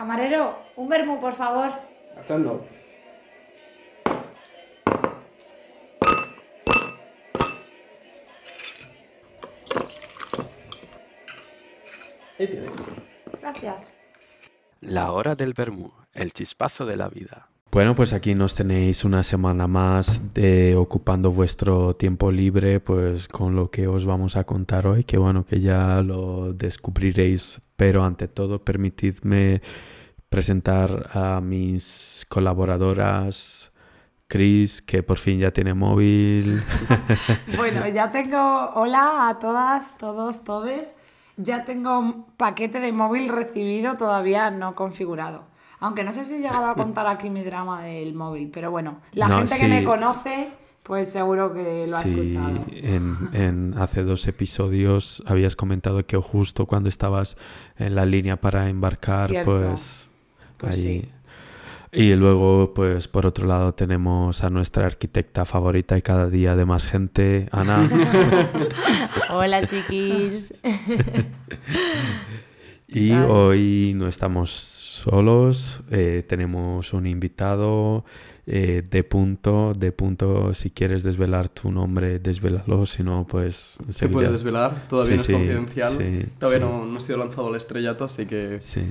Camarero, un vermú, por favor. Echando. Ahí tiene. Gracias. La hora del vermú, el chispazo de la vida. Bueno, pues aquí nos tenéis una semana más de ocupando vuestro tiempo libre, pues con lo que os vamos a contar hoy, que bueno, que ya lo descubriréis, pero ante todo permitidme presentar a mis colaboradoras, Chris, que por fin ya tiene móvil. Bueno, ya tengo. Hola a todas, todos, todes. Ya tengo un paquete de móvil recibido, todavía no configurado. Aunque no sé si he llegado a contar aquí mi drama del móvil, pero bueno, la No, gente sí. que me conoce, pues seguro que lo ha Sí, escuchado. en, en hace dos episodios habías comentado que justo cuando estabas en la línea para embarcar, Cierto. pues, Pues ahí. sí. Y luego, pues por otro lado, tenemos a nuestra arquitecta favorita y cada día de más gente, Ana. Hola chiquis. y hoy no estamos solos, eh, tenemos un invitado eh, de punto, de punto, si quieres desvelar tu nombre, desvélalo, si no, pues... Se puede desvelar, todavía Sí, no es sí, confidencial. sí, todavía sí. No, no ha sido lanzado al estrellato, así que Sí.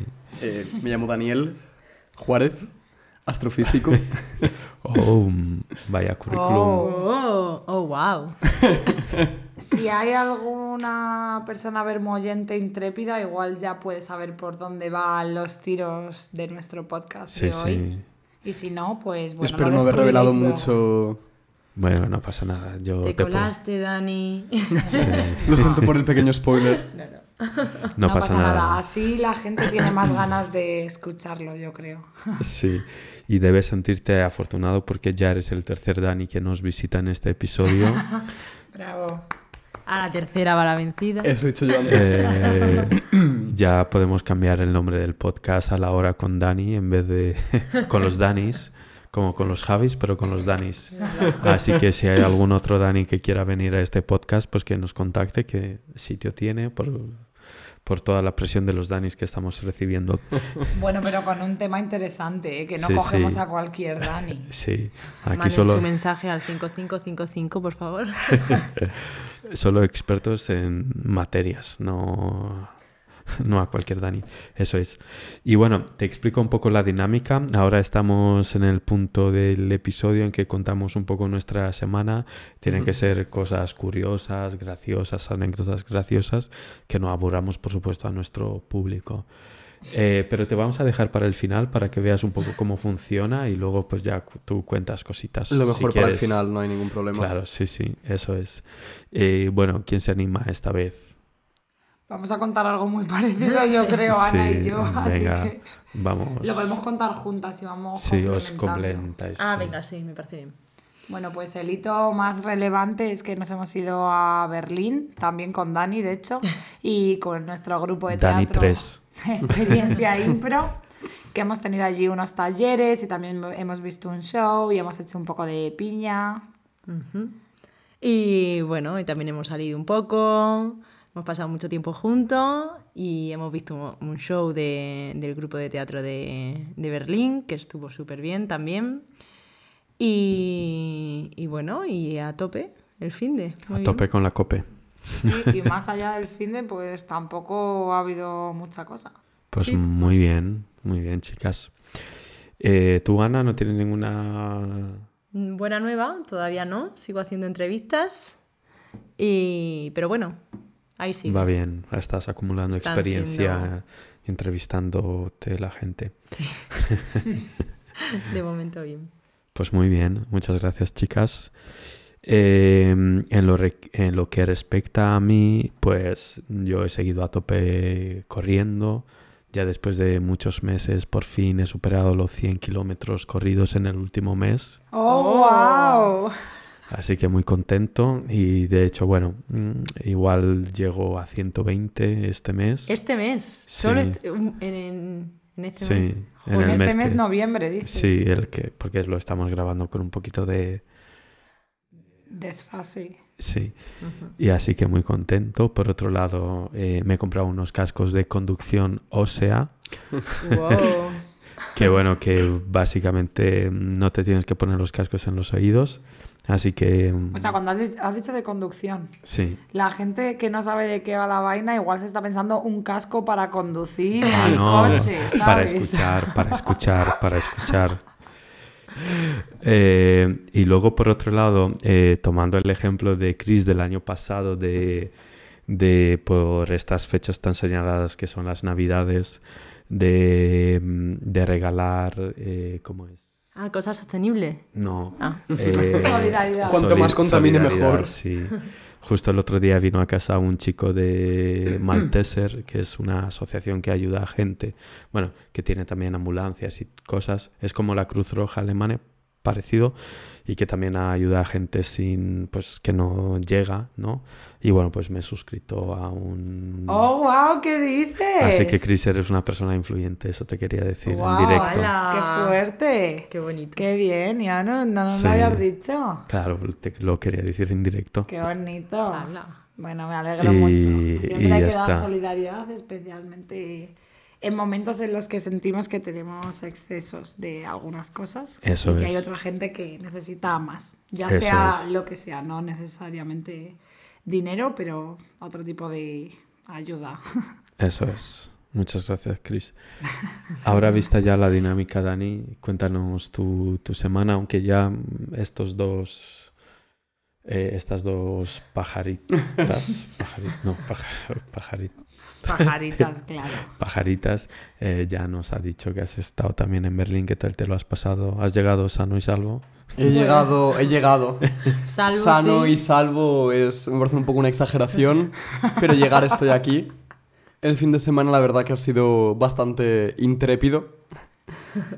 eh, me llamo Daniel Juárez, astrofísico. Oh, vaya currículum. Oh, oh, wow. Si hay alguna persona vermoyente intrépida, igual ya puede saber por dónde van los tiros de nuestro podcast Sí, de hoy. Y si no, pues bueno, Espero no haber revelado luego. mucho. Bueno, no pasa nada. Yo Te te puedo- colaste, Dani. Sí, Lo siento por el pequeño spoiler. no, No, pasa, nada. Así la gente tiene más ganas de escucharlo, yo creo. Sí. Y debes sentirte afortunado porque ya eres el tercer Dani que nos visita en este episodio. Bravo. A la tercera va la vencida. Eso he dicho yo antes. Eh, ya podemos cambiar el nombre del podcast a la hora con Dani en vez de con los Danis, como con los Javis, pero con los Danis. Así que si hay algún otro Dani que quiera venir a este podcast, pues que nos contacte, que sitio tiene por, por toda la presión de los Danis que estamos recibiendo. Bueno, pero con un tema interesante, ¿eh? que no Sí, cogemos sí. a cualquier Dani. Sí, aquí Manden solo, su mensaje al 5555, por favor. solo expertos en materias, no, no a cualquier Dani. Eso es. Y bueno, te explico un poco la dinámica. Ahora estamos en el punto del episodio en que contamos un poco nuestra semana. Tienen que ser cosas curiosas, graciosas, anécdotas graciosas, que no aburramos, por supuesto, a nuestro público. Eh, pero te vamos a dejar para el final para que veas un poco cómo funciona y luego pues ya tú cuentas cositas. Lo si mejor para el final, no hay ningún problema. Claro, sí, sí, eso es. Eh, bueno, ¿quién se anima esta vez? Vamos a contar algo muy parecido, yo creo, Ana Sí, y yo. Así que Vamos. lo podemos contar juntas y vamos Sí, os complementáis. Ah, sí. venga, sí, me parece bien. Bueno, pues el hito más relevante es que nos hemos ido a Berlín, también con Dani, de hecho, y con nuestro grupo de Dani teatro 3. Experiencia Impro, que hemos tenido allí unos talleres y también hemos visto un show y hemos hecho un poco de piña. Y bueno, y también hemos salido un poco, hemos pasado mucho tiempo juntos y hemos visto un show de- del grupo de teatro de, de Berlín, que estuvo súper bien también. Y, y bueno, y a tope el fin de. A tope con la cope. Sí, y más allá del fin de, pues tampoco ha habido mucha cosa. Pues Sí, muy bien, muy bien, chicas. Eh, ¿Tú, Ana, no tienes ninguna... Buena nueva, todavía no, sigo haciendo entrevistas. Y, pero bueno, ahí sí. Va bien, estás acumulando Están experiencia siendo- entrevistándote la gente. Sí. de momento bien. Pues muy bien, muchas gracias chicas. Eh, en, lo en lo que respecta a mí, pues yo he seguido a tope corriendo. Ya después de muchos meses, por fin he superado los 100 kilómetros corridos en el último mes. ¡Oh, wow! Así que muy contento. Y de hecho, bueno, mm, igual llego a 120 este mes. Este mes, solo Sí. este- en, en- en este Sí, mes. en En el este mes, mes que- noviembre, dices. Sí, el que, porque lo estamos grabando con un poquito de, Desfase. Sí, y así que muy contento. Por otro lado, eh, me he comprado unos cascos de conducción ósea, Wow. que bueno, que básicamente no te tienes que poner los cascos en los oídos, así que O sea, cuando has dicho, has dicho de conducción, sí. la gente que no sabe de qué va la vaina igual se está pensando un casco para conducir Ah, el no, coche, ¿sabes? para escuchar, para escuchar, para escuchar. Eh, y luego, por otro lado, eh, tomando el ejemplo de Chris del año pasado, de, de por estas fechas tan señaladas que son las Navidades, de, mm, de regalar, eh, ¿cómo es? Ah, cosas sostenibles. No. Ah. eh, Solidaridad. Cuanto más contamine, mejor. Sí. Justo el otro día vino a casa un chico de Malteser, que es una asociación que ayuda a gente, bueno, que tiene también ambulancias y cosas. Es como la Cruz Roja alemana, parecido, y que también ayuda a gente sin, pues, que no llega, ¿no? Y bueno, pues me he suscrito a un... ¡Oh, wow! ¿Qué dices? Así que Chris eres una persona influyente, eso te quería decir Guau, en directo. ¡Hala! ¡Qué fuerte! Qué bonito. ¡Qué bien! Ya no, no nos Sí. lo habías dicho. Claro, te lo quería decir en directo. ¡Qué bonito! ¡Hala! Bueno, me alegro Y- mucho. Siempre y hay que dar está. solidaridad, especialmente en momentos en los que sentimos que tenemos excesos de algunas cosas Eso y que hay es. otra gente que necesita más, ya Eso sea es. lo que sea, no necesariamente dinero, pero otro tipo de ayuda. Eso es. Muchas gracias, Chris. Ahora vista ya la dinámica, Dani, cuéntanos tu, tu semana, aunque ya estos dos, eh, estas dos pajaritas, pajarit- no, pajar- pajarit- Pajaritas, claro. pajaritas, eh, ya nos ha dicho que has estado también en Berlín, ¿qué tal te lo has pasado? ¿Has llegado sano y salvo? He llegado, he llegado. Salvo Sano sí. y salvo es, me parece un poco una exageración, pero llegar estoy aquí. El fin de semana la verdad que ha sido bastante intrépido.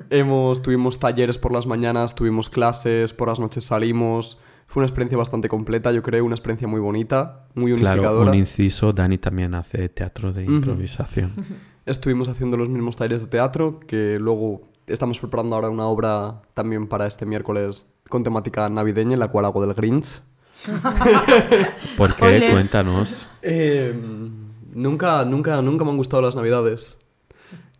Hemos, tuvimos talleres por las mañanas, tuvimos clases, por las noches salimos. Fue una experiencia bastante completa, yo creo, una experiencia muy bonita, muy Claro, unificadora. un inciso, Dani también hace teatro de improvisación. Estuvimos haciendo los mismos talleres de teatro, que luego estamos preparando ahora una obra también para este miércoles con temática navideña, en la cual hago del Grinch. ¿Por qué? Spoiler. Cuéntanos. Eh, nunca, nunca, nunca me han gustado las navidades.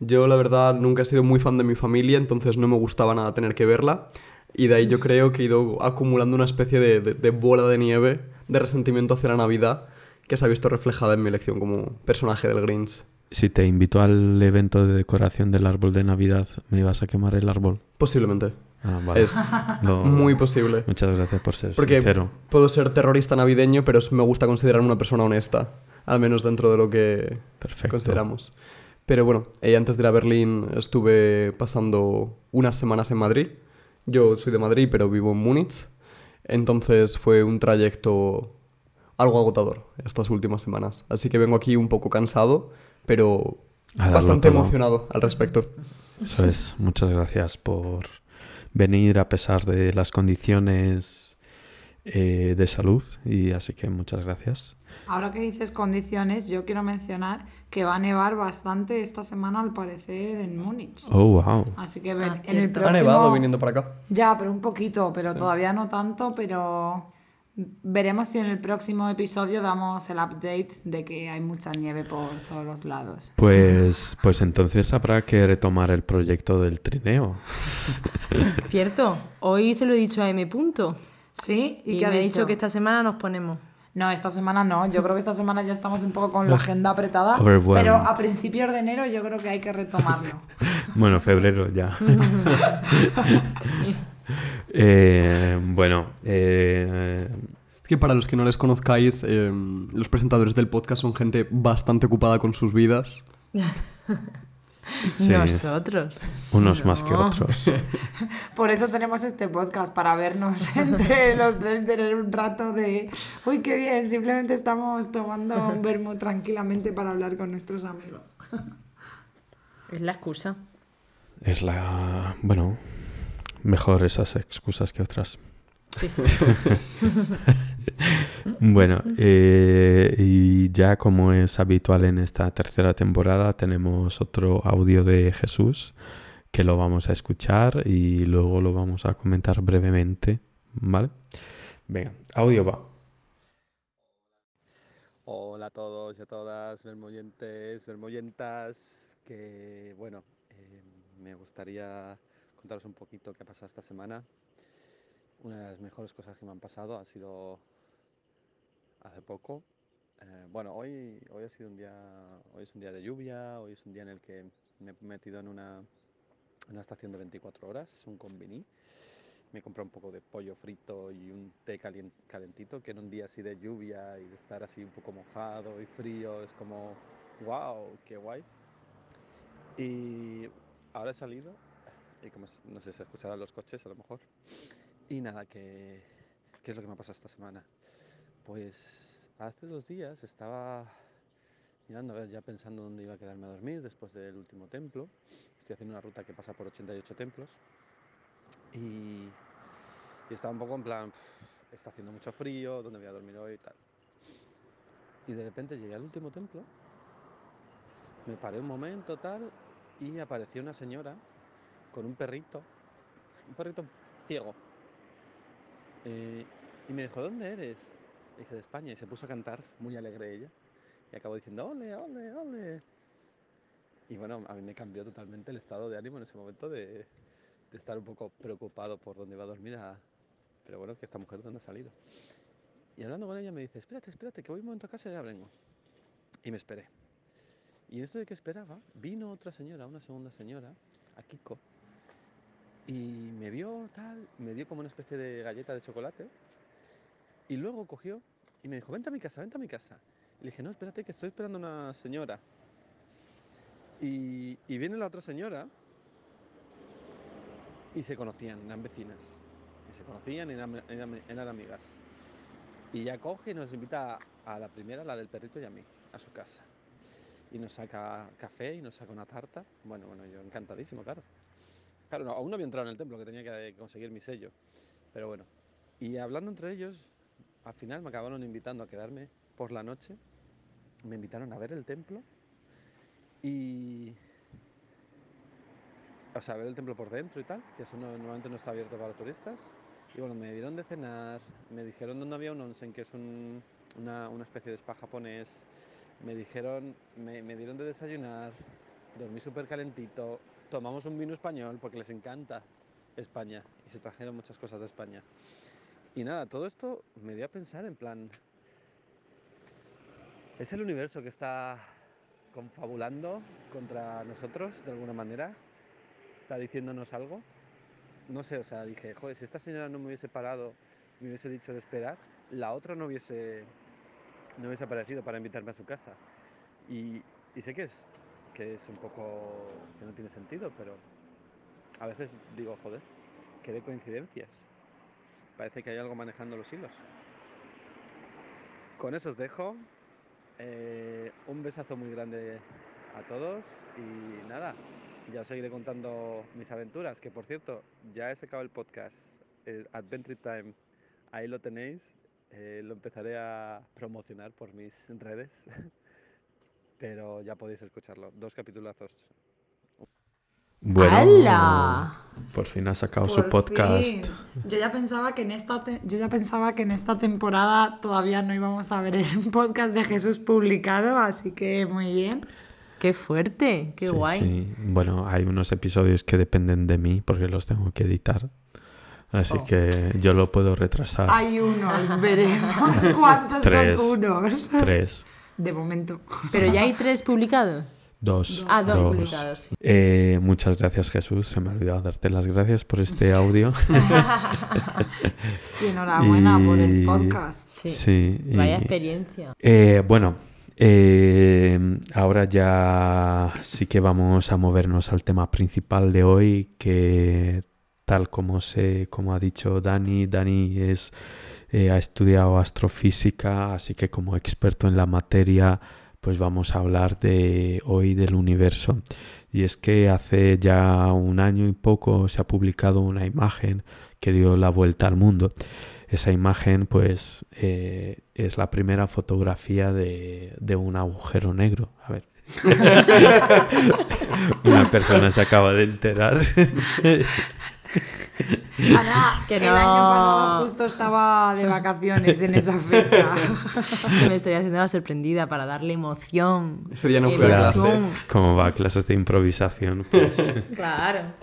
Yo, la verdad, nunca he sido muy fan de mi familia, entonces no me gustaba nada tener que verla. Y de ahí yo creo que he ido acumulando una especie de, de- de bola de nieve de resentimiento hacia la Navidad que se ha visto reflejada en mi elección como personaje del Grinch. Si te invito al evento de decoración del árbol de Navidad, ¿me ibas a quemar el árbol? Posiblemente. Ah, vale. Es Lo- muy posible. Muchas gracias por ser Porque sincero. puedo ser terrorista navideño, pero me gusta considerarme una persona honesta. Al menos dentro de lo que Perfecto. consideramos. Pero bueno, eh, antes de ir a Berlín estuve pasando unas semanas en Madrid. Yo soy de Madrid, pero vivo en Múnich. Entonces fue un trayecto algo agotador estas últimas semanas. Así que vengo aquí un poco cansado, pero bastante todo. emocionado al respecto. Eso es. Muchas gracias por venir a pesar de las condiciones eh, de salud. Y así que muchas gracias. Ahora que dices condiciones, yo quiero mencionar que va a nevar bastante esta semana al parecer en Múnich. Oh, wow. Así que ven- Ah, en el cierto. Ha próximo... nevado viniendo para acá. Ya, pero un poquito, pero todavía no tanto, pero veremos si en el próximo episodio damos el update de que hay mucha nieve por todos los lados. Pues, pues entonces habrá que retomar el proyecto del trineo. Cierto. Hoy se lo he dicho a M. Punto. ¿Sí? Y, qué me ha dicho que esta semana nos ponemos. No, esta semana no. Yo creo que esta semana ya estamos un poco con la agenda apretada. Pero a principios de enero yo creo que hay que retomarlo. Bueno, febrero ya. Eh, bueno, eh, Es que para los que no les conozcáis, eh, los presentadores del podcast son gente bastante ocupada con sus vidas. Sí, Nosotros. unos más que otros. Por eso tenemos este podcast, para vernos entre los tres, tener un rato de, uy, qué bien, simplemente estamos tomando un vermo tranquilamente para hablar con nuestros amigos. Es la excusa. Es la... Bueno, mejor esas excusas que otras. Sí, sí. Bueno, eh, y ya como es habitual en esta tercera temporada, tenemos otro audio de Jesús que lo vamos a escuchar y luego lo vamos a comentar brevemente, ¿vale? Venga, audio va. Hola a todos y a todas, vermoyentes, vermoyentas, que bueno, eh, me gustaría contaros un poquito qué ha pasado esta semana. Una de las mejores cosas que me han pasado ha sido hace poco. eh, bueno, hoy, hoy ha sido un día, hoy es un día de lluvia, hoy es un día en el que me he metido en una, una estación de 24 horas, un convini. Me he comprado un poco de pollo frito y un té calentito, que en un día así de lluvia y de estar así un poco mojado y frío, es como, wow, qué guay. Y ahora he salido, y como no sé, se escucharán los coches a lo mejor. Y nada, que, ¿qué es lo que me ha pasado esta semana? Pues hace dos días estaba mirando, a ver, ya pensando dónde iba a quedarme a dormir después del último templo. Estoy haciendo una ruta que pasa por 88 templos. Y, y estaba un poco en plan, "Pff, está haciendo mucho frío, ¿dónde voy a dormir hoy y tal? Y de repente llegué al último templo, me paré un momento tal y apareció una señora con un perrito, un perrito ciego. Eh, y me dijo, ¿dónde eres? Le dije, de España. Y se puso a cantar, muy alegre ella. Y acabó diciendo, ole, ole, ole. Y bueno, a mí me cambió totalmente el estado de ánimo en ese momento de, estar un poco preocupado por dónde iba a dormir. a- Pero bueno, que esta mujer dónde ha salido. Y hablando con ella me dice, espérate, espérate, que voy un momento a casa y ya vengo. Y me esperé. Y en esto de que esperaba, vino otra señora, una segunda señora, a Kiko, y me vio tal, me dio como una especie de galleta de chocolate, y luego cogió y me dijo, vente a mi casa, vente a mi casa. Y le dije, no, espérate, que estoy esperando a una señora. Y, y viene la otra señora y se conocían, eran vecinas. Y se conocían eran- eran amigas. Y ya coge y nos invita a, a la primera, la del perrito y a mí, a su casa. Y nos saca café y nos saca una tarta. Bueno, bueno, yo encantadísimo, claro. Claro, no, aún no había entrado en el templo, que tenía que conseguir mi sello. Pero bueno. Y hablando entre ellos, al final me acabaron invitando a quedarme por la noche. Me invitaron a ver el templo. Y... O sea, a ver el templo por dentro y tal, que eso no- normalmente no está abierto para turistas. Y bueno, me dieron de cenar, me dijeron dónde había un onsen, que es un- una, especie de spa japonés. Me dijeron, me dieron de desayunar, dormí súper calentito, tomamos un vino español porque les encanta España y se trajeron muchas cosas de España. Y nada, todo esto me dio a pensar en plan, ¿es el universo que está confabulando contra nosotros de alguna manera? ¿Está diciéndonos algo? No sé, o sea, dije, joder, si esta señora no me hubiese parado, me hubiese dicho de esperar, la otra no hubiese, no hubiese aparecido para invitarme a su casa. Y, y sé que es, que es un poco, que no tiene sentido, pero a veces digo, joder, qué de coincidencias. Parece que hay algo manejando los hilos. Con eso os dejo. Eh, un besazo muy grande a todos y nada, ya os seguiré contando mis aventuras, que por cierto, ya he sacado el podcast eh, Adventure Time, ahí lo tenéis, eh, lo empezaré a promocionar por mis redes, pero ya podéis escucharlo, dos capitulazos. Bueno, ¡Hala! por fin ha sacado su podcast. fin. Yo ya pensaba que en esta te- yo ya pensaba que en esta temporada todavía no íbamos a ver el podcast de Jesús publicado, así que muy bien. ¡Qué fuerte! ¡Qué Sí, guay! sí. Bueno, hay unos episodios que dependen de mí porque los tengo que editar. Así Oh. que yo lo puedo retrasar. Hay unos, veremos cuántos Tres. son unos. Tres, De momento. Pero ya hay tres publicados. dos. Ah, dos, dos. publicados. sí. Eh, muchas gracias Jesús, se me ha olvidado darte las gracias por este audio. Y enhorabuena por el podcast. Sí. Sí, y- Vaya experiencia. Eh, bueno, eh, ahora ya sí que vamos a movernos al tema principal de hoy, que tal como se, como ha dicho Dani, Dani es eh, ha estudiado astrofísica, así que como experto en la materia, pues vamos a hablar de hoy del universo. Y es que hace ya un año y poco se ha publicado una imagen que dio la vuelta al mundo. Esa imagen, pues, eh, es la primera fotografía de, de un agujero negro. A ver. Una persona se acaba de enterar. Ana, Que el año pasado justo estaba de vacaciones en esa fecha. Me estoy haciendo la sorprendida para darle emoción. Ese día no fue a Clase. ¿Cómo va? Clases de improvisación. Pues. Claro.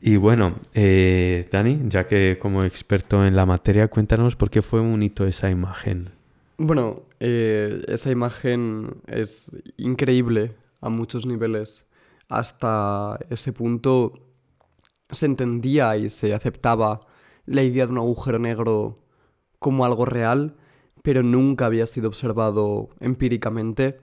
Y bueno, eh, Dani, ya que como experto en la materia, cuéntanos por qué fue un hito esa imagen. Bueno, eh, esa imagen es increíble a muchos niveles. Hasta ese punto se entendía y se aceptaba la idea de un agujero negro como algo real, pero nunca había sido observado empíricamente.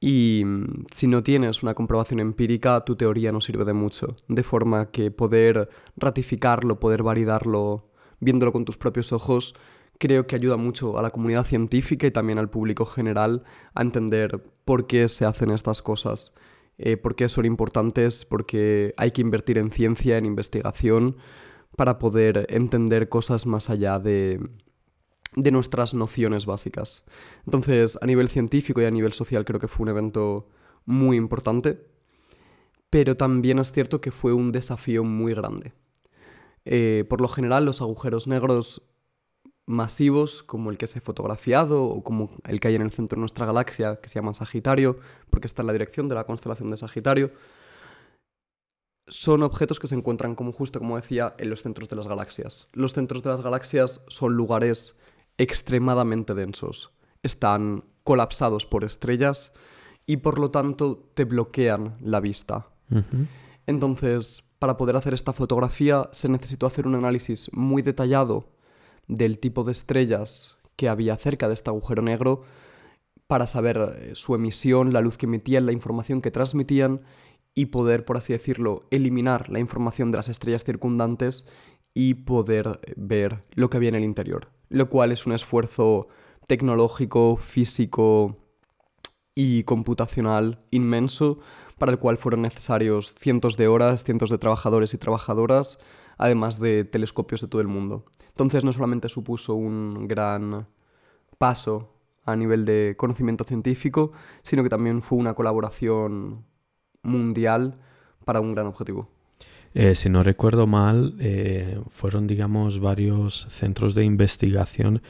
Y mm, si no tienes una comprobación empírica, tu teoría no sirve de mucho. De forma que poder ratificarlo, poder validarlo, viéndolo con tus propios ojos, creo que ayuda mucho a la comunidad científica y también al público general a entender por qué se hacen estas cosas, eh, por qué son importantes, porque hay que invertir en ciencia, en investigación, para poder entender cosas más allá de, de nuestras nociones básicas. Entonces, a nivel científico y a nivel social creo que fue un evento muy importante, pero también es cierto que fue un desafío muy grande. Eh, por lo general, los agujeros negros masivos, como el que se ha fotografiado o como el que hay en el centro de nuestra galaxia, que se llama Sagitario, porque está en la dirección de la constelación de Sagitario, son objetos que se encuentran, como justo como decía, en los centros de las galaxias. Los centros de las galaxias son lugares extremadamente densos. Están colapsados por estrellas y por lo tanto te bloquean la vista. Entonces, para poder hacer esta fotografía se necesitó hacer un análisis muy detallado del tipo de estrellas que había cerca de este agujero negro para saber eh, su emisión, la luz que emitían, la información que transmitían y poder, por así decirlo, eliminar la información de las estrellas circundantes y poder eh, ver lo que había en el interior. Lo cual es un esfuerzo tecnológico, físico y computacional inmenso para el cual fueron necesarios cientos de horas, cientos de trabajadores y trabajadoras, además de telescopios de todo el mundo. Entonces no solamente supuso un gran paso a nivel de conocimiento científico, sino que también fue una colaboración mundial para un gran objetivo. Eh, si no recuerdo mal, eh, fueron, digamos, varios centros de investigación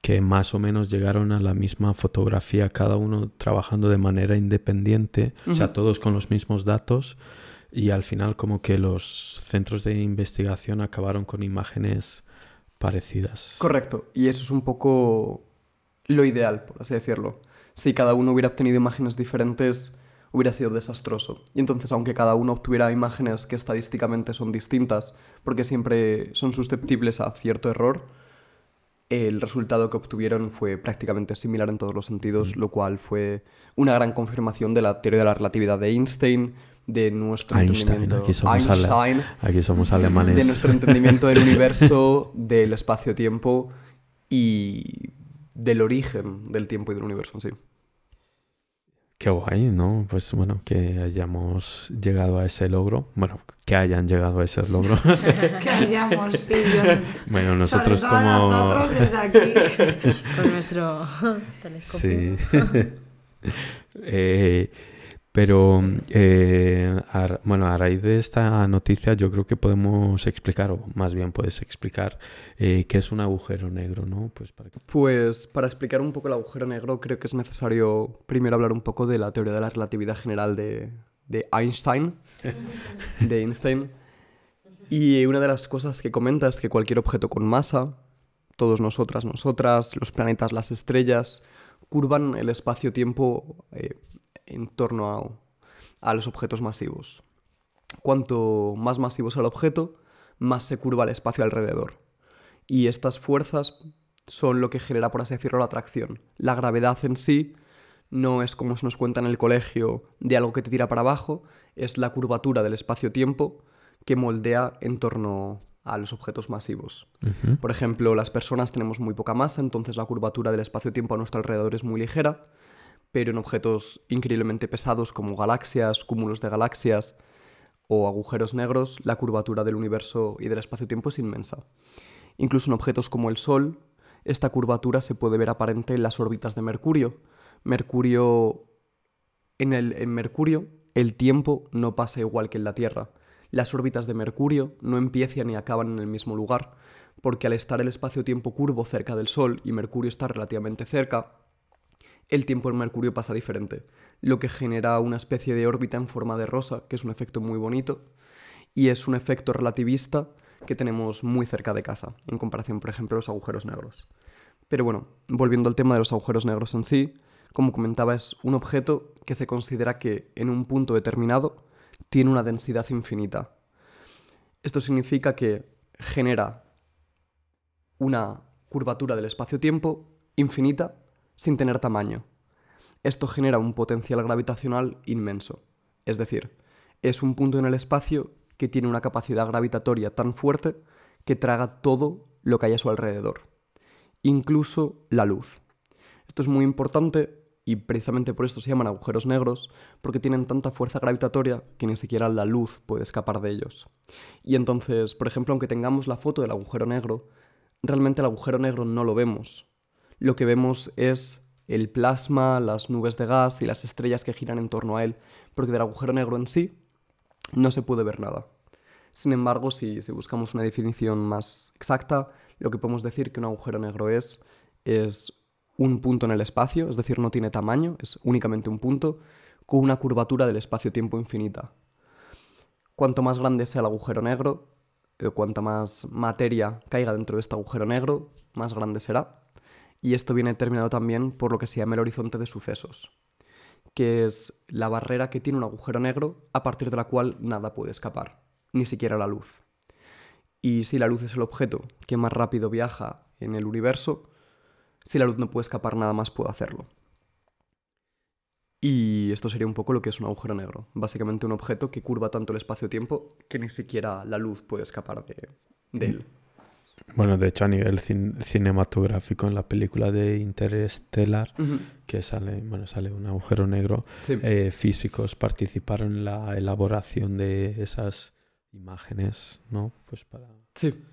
que más o menos llegaron a la misma fotografía, cada uno trabajando de manera independiente, o sea, todos con los mismos datos, y al final como que los centros de investigación acabaron con imágenes parecidas. Correcto, y eso es un poco lo ideal, por así decirlo. Si cada uno hubiera obtenido imágenes diferentes, hubiera sido desastroso. Y entonces, aunque cada uno obtuviera imágenes que estadísticamente son distintas, porque siempre son susceptibles a cierto error, el resultado que obtuvieron fue prácticamente similar en todos los sentidos, lo cual fue una gran confirmación de la teoría de la relatividad de Einstein, de nuestro Einstein, entendimiento aquí somos, ale- Einstein, aquí somos alemanes. de nuestro entendimiento del universo, del espacio-tiempo y del origen del tiempo y del universo en sí. Qué guay, ¿no? Pues bueno, que hayamos llegado a ese logro. Bueno, que hayan llegado a ese logro. Que hayamos, sí, yo. bueno, nosotros Sobre todo como... nosotros desde aquí. Con nuestro telescopio. Sí. Eh, pero, eh, a bueno, a raíz de esta noticia yo creo que podemos explicar, o más bien puedes explicar, eh, qué es un agujero negro, ¿no? Pues para. Pues para explicar un poco el agujero negro creo que es necesario primero hablar un poco de la teoría de la relatividad general de, de Einstein. de Einstein. Y una de las cosas que comenta es que cualquier objeto con masa, todos nosotras, nosotras, los planetas, las estrellas, curvan el espacio-tiempo eh, en torno a, a los objetos masivos. Cuanto más masivo sea el objeto, más se curva el espacio alrededor. Y estas fuerzas son lo que genera, por así decirlo, la atracción. La gravedad en sí no es como se nos cuenta en el colegio de algo que te tira para abajo, es la curvatura del espacio-tiempo que moldea en torno a los objetos masivos. Por ejemplo, las personas tenemos muy poca masa, entonces la curvatura del espacio-tiempo a nuestro alrededor es muy ligera, pero en objetos increíblemente pesados como galaxias, cúmulos de galaxias o agujeros negros, la curvatura del universo y del espacio-tiempo es inmensa. Incluso en objetos como el Sol, esta curvatura se puede ver aparente en las órbitas de Mercurio. Mercurio, en, el, en Mercurio, el tiempo no pasa igual que en la Tierra. las órbitas de Mercurio no empiezan y acaban en el mismo lugar, porque al estar el espacio-tiempo curvo cerca del Sol y Mercurio está relativamente cerca, el tiempo en Mercurio pasa diferente, lo que genera una especie de órbita en forma de rosa, que es un efecto muy bonito, y es un efecto relativista que tenemos muy cerca de casa, en comparación, por ejemplo, a los agujeros negros. Pero bueno, volviendo al tema de los agujeros negros en sí, como comentaba, es un objeto que se considera que en un punto determinado tiene una densidad infinita. Esto significa que genera una curvatura del espacio-tiempo infinita sin tener tamaño. Esto genera un potencial gravitacional inmenso. Es decir, es un punto en el espacio que tiene una capacidad gravitatoria tan fuerte que traga todo lo que hay a su alrededor, incluso la luz. Esto es muy importante y precisamente por esto se llaman agujeros negros, porque tienen tanta fuerza gravitatoria que ni siquiera la luz puede escapar de ellos. Y entonces, por ejemplo, aunque tengamos la foto del agujero negro, realmente el agujero negro no lo vemos. Lo que vemos es el plasma, las nubes de gas y las estrellas que giran en torno a él, porque del agujero negro en sí no se puede ver nada. Sin embargo, si, buscamos una definición más exacta, lo que podemos decir que un agujero negro es, es un punto en el espacio, es decir, no tiene tamaño, es únicamente un punto, con una curvatura del espacio-tiempo infinita. Cuanto más grande sea el agujero negro, eh, cuanta más materia caiga dentro de este agujero negro, más grande será. Y esto viene determinado también por lo que se llama el horizonte de sucesos que es la barrera que tiene un agujero negro a partir de la cual nada puede escapar, ni siquiera la luz. Y si la luz es el objeto que más rápido viaja en el universo, si la luz no puede escapar, nada más puede hacerlo. Y esto sería un poco lo que es un agujero negro. Básicamente un objeto que curva tanto el espacio-tiempo que ni siquiera la luz puede escapar de, de él. Bueno, de hecho a nivel cinematográfico en la película de Interstellar, que sale, bueno, sale un agujero negro, eh, físicos participaron en la elaboración de esas imágenes, ¿no? Pues para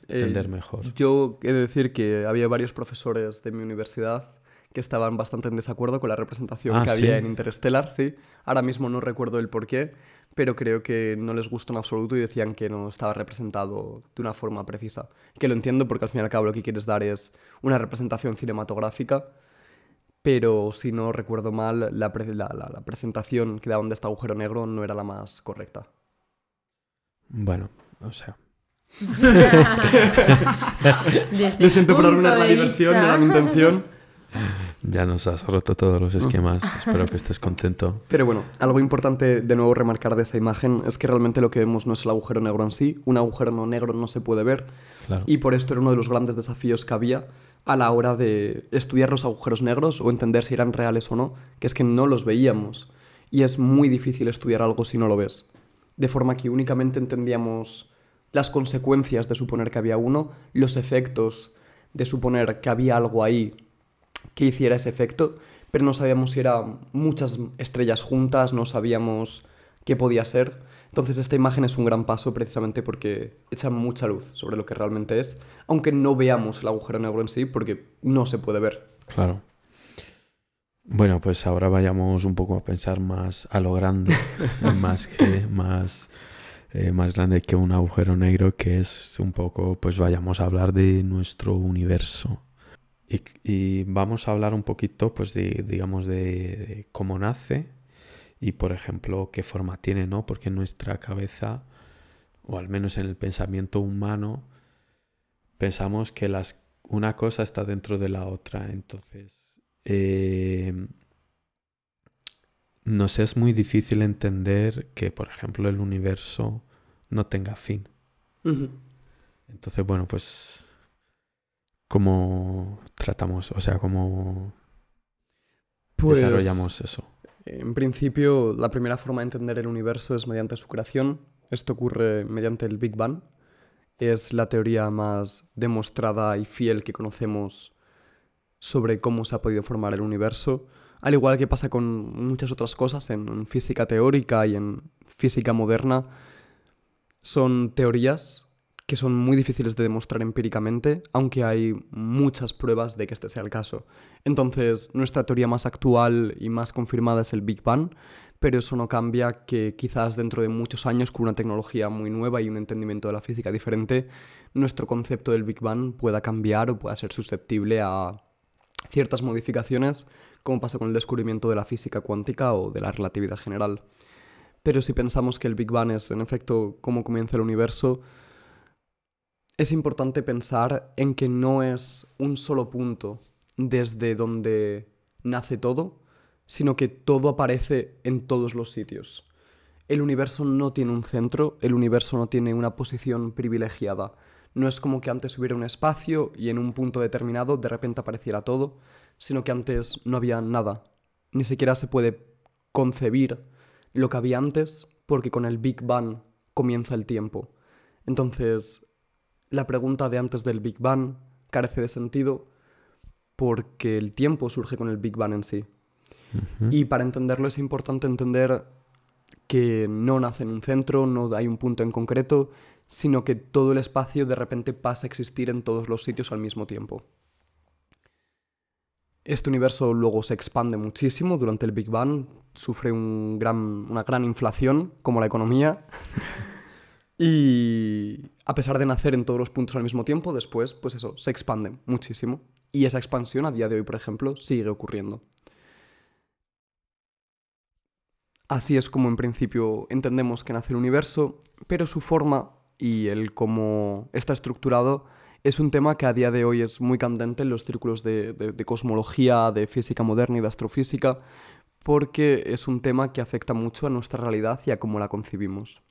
entender eh, mejor. Yo he de decir que había varios profesores de mi universidad que estaban bastante en desacuerdo con la representación ah, que había en Interstellar, sí. Ahora mismo no recuerdo el porqué, pero creo que no les gustó en absoluto y decían que no estaba representado de una forma precisa. Que lo entiendo porque al fin y al cabo lo que quieres dar es una representación cinematográfica, pero si no recuerdo mal, la, presentación que daban de este agujero negro no era la más correcta. Bueno, o sea, Lo siento por arruinar la diversión, no era mi intención. Ya nos has roto todos los esquemas. Espero que estés contento. Pero bueno, algo importante de nuevo remarcar de esta imagen es que realmente lo que vemos no es el agujero negro en sí. Un agujero no negro no se puede ver. Y por esto era uno de los grandes desafíos que había a la hora de estudiar los agujeros negros o entender si eran reales o no, que es que no los veíamos. Y es muy difícil estudiar algo si no lo ves. De forma que únicamente entendíamos las consecuencias de suponer que había uno, los efectos de suponer que había algo ahí que hiciera ese efecto, pero no sabíamos si eran muchas estrellas juntas, no sabíamos qué podía ser. Entonces esta imagen es un gran paso precisamente porque echa mucha luz sobre lo que realmente es, aunque no veamos el agujero negro en sí porque no se puede ver. Claro. Bueno, pues ahora vayamos un poco a pensar más a lo grande, más que más, eh, más grande que un agujero negro, que es un poco, pues vayamos a hablar de nuestro universo. Y, vamos a hablar un poquito, pues, de, digamos, de, cómo nace y, por ejemplo, qué forma tiene, ¿no? Porque nuestra cabeza, o al menos en el pensamiento humano, pensamos que las, una cosa está dentro de la otra. Entonces, eh, nos es muy difícil entender que, por ejemplo, el universo no tenga fin. Entonces, bueno, pues ¿Cómo tratamos? O sea, ¿cómo pues, desarrollamos eso? En principio, la primera forma de entender el universo es mediante su creación. Esto ocurre mediante el Big Bang. Es la teoría más demostrada y fiel que conocemos sobre cómo se ha podido formar el universo. Al igual que pasa con muchas otras cosas en física teórica y en física moderna, son teorías que son muy difíciles de demostrar empíricamente, aunque hay muchas pruebas de que este sea el caso. Entonces, nuestra teoría más actual y más confirmada es el Big Bang, pero eso no cambia que quizás dentro de muchos años, con una tecnología muy nueva y un entendimiento de la física diferente, nuestro concepto del Big Bang pueda cambiar o pueda ser susceptible a ciertas modificaciones, como pasa con el descubrimiento de la física cuántica o de la relatividad general. Pero si pensamos que el Big Bang es, en efecto, cómo comienza el universo, es importante pensar en que no es un solo punto desde donde nace todo, sino que todo aparece en todos los sitios. El universo no tiene un centro, el universo no tiene una posición privilegiada. No es como que antes hubiera un espacio y en un punto determinado de repente apareciera todo, sino que antes no había nada. Ni siquiera se puede concebir lo que había antes porque con el Big Bang comienza el tiempo. Entonces, la pregunta de antes del Big Bang carece de sentido porque el tiempo surge con el Big Bang en sí. Y para entenderlo es importante entender que no nace en un centro, no hay un punto en concreto, sino que todo el espacio de repente pasa a existir en todos los sitios al mismo tiempo. Este universo luego se expande muchísimo durante el Big Bang, sufre un gran, una gran inflación, como la economía, y a pesar de nacer en todos los puntos al mismo tiempo, después, pues eso, se expande muchísimo. Y esa expansión a día de hoy, por ejemplo, sigue ocurriendo. Así es como en principio entendemos que nace el universo, pero su forma y el cómo está estructurado es un tema que a día de hoy es muy candente en los círculos de, de, cosmología, de física moderna y de astrofísica, porque es un tema que afecta mucho a nuestra realidad y a cómo la concibimos.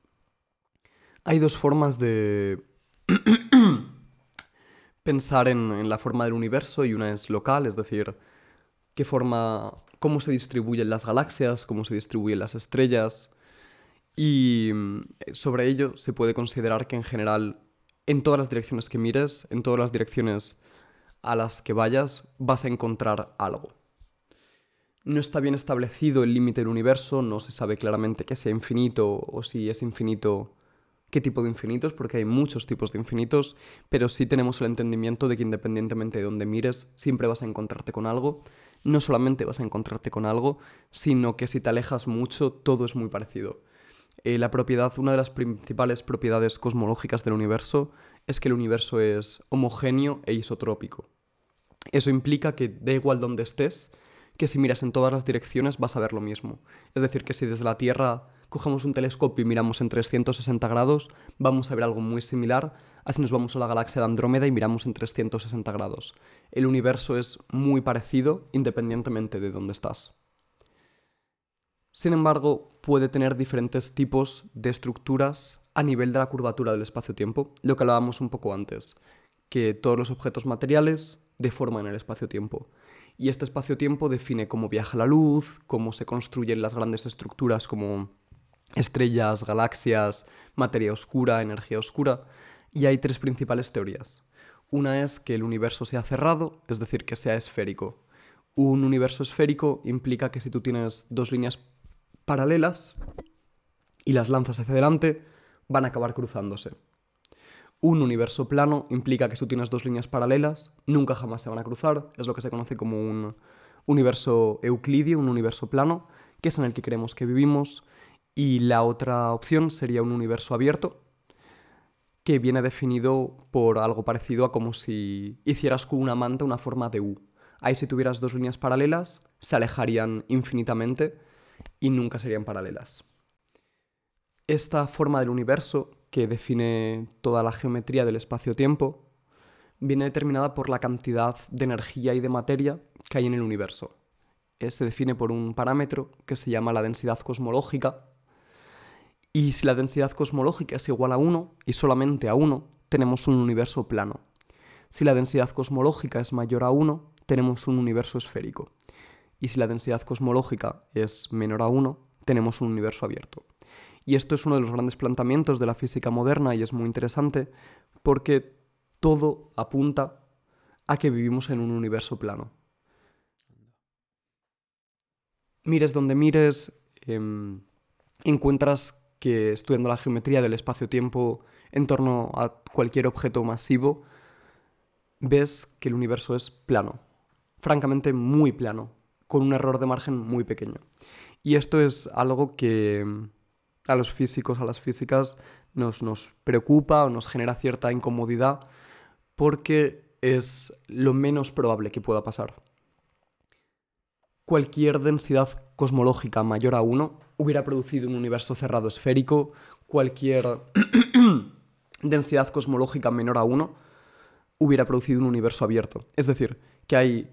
Hay dos formas de pensar en, la forma del universo y una es local, es decir, qué forma, cómo se distribuyen las galaxias, cómo se distribuyen las estrellas. Y mm, sobre ello se puede considerar que en general, en todas las direcciones que mires, en todas las direcciones a las que vayas, vas a encontrar algo. No está bien establecido el límite del universo, no se sabe claramente que sea infinito o si es infinito qué tipo de infinitos, porque hay muchos tipos de infinitos, pero sí tenemos el entendimiento de que independientemente de donde mires, siempre vas a encontrarte con algo. No solamente vas a encontrarte con algo, sino que si te alejas mucho, todo es muy parecido. Eh, la propiedad, una de las principales propiedades cosmológicas del universo es que el universo es homogéneo e isotrópico. Eso implica que da igual donde estés, que si miras en todas las direcciones vas a ver lo mismo. Es decir, que si desde la Tierra cogemos un telescopio y miramos en 360 grados, vamos a ver algo muy similar así nos vamos a la galaxia de Andrómeda y miramos en 360 grados. El universo es muy parecido independientemente de dónde estás. Sin embargo, puede tener diferentes tipos de estructuras a nivel de la curvatura del espacio-tiempo, lo que hablábamos un poco antes, que todos los objetos materiales deforman el espacio-tiempo. Y este espacio-tiempo define cómo viaja la luz, cómo se construyen las grandes estructuras como estrellas, galaxias, materia oscura, energía oscura, y hay tres principales teorías. Una es que el universo sea cerrado, es decir, que sea esférico. Un universo esférico implica que si tú tienes dos líneas paralelas y las lanzas hacia adelante, van a acabar cruzándose. Un universo plano implica que si tú tienes dos líneas paralelas, nunca jamás se van a cruzar, es lo que se conoce como un universo euclidio, un universo plano, que es en el que creemos que vivimos, y la otra opción sería un universo abierto, que viene definido por algo parecido a como si hicieras con una manta una forma de U. Ahí si tuvieras dos líneas paralelas, se alejarían infinitamente y nunca serían paralelas. Esta forma del universo, que define toda la geometría del espacio-tiempo, viene determinada por la cantidad de energía y de materia que hay en el universo. Eh, se define por un parámetro que se llama la densidad cosmológica, y si la densidad cosmológica es igual a 1 y solamente a 1, tenemos un universo plano. Si la densidad cosmológica es mayor a 1, tenemos un universo esférico. Y si la densidad cosmológica es menor a 1, tenemos un universo abierto. Y esto es uno de los grandes planteamientos de la física moderna y es muy interesante porque todo apunta a que vivimos en un universo plano. Mires donde mires, em, encuentras que estudiando la geometría del espacio-tiempo en torno a cualquier objeto masivo, ves que el universo es plano, francamente muy plano, con un error de margen muy pequeño. Y esto es algo que mm, a los físicos, a las físicas, nos, nos preocupa o nos genera cierta incomodidad porque es lo menos probable que pueda pasar. Cualquier densidad cosmológica mayor a 1 hubiera producido un universo cerrado esférico, cualquier densidad cosmológica menor a 1 hubiera producido un universo abierto. Es decir, que hay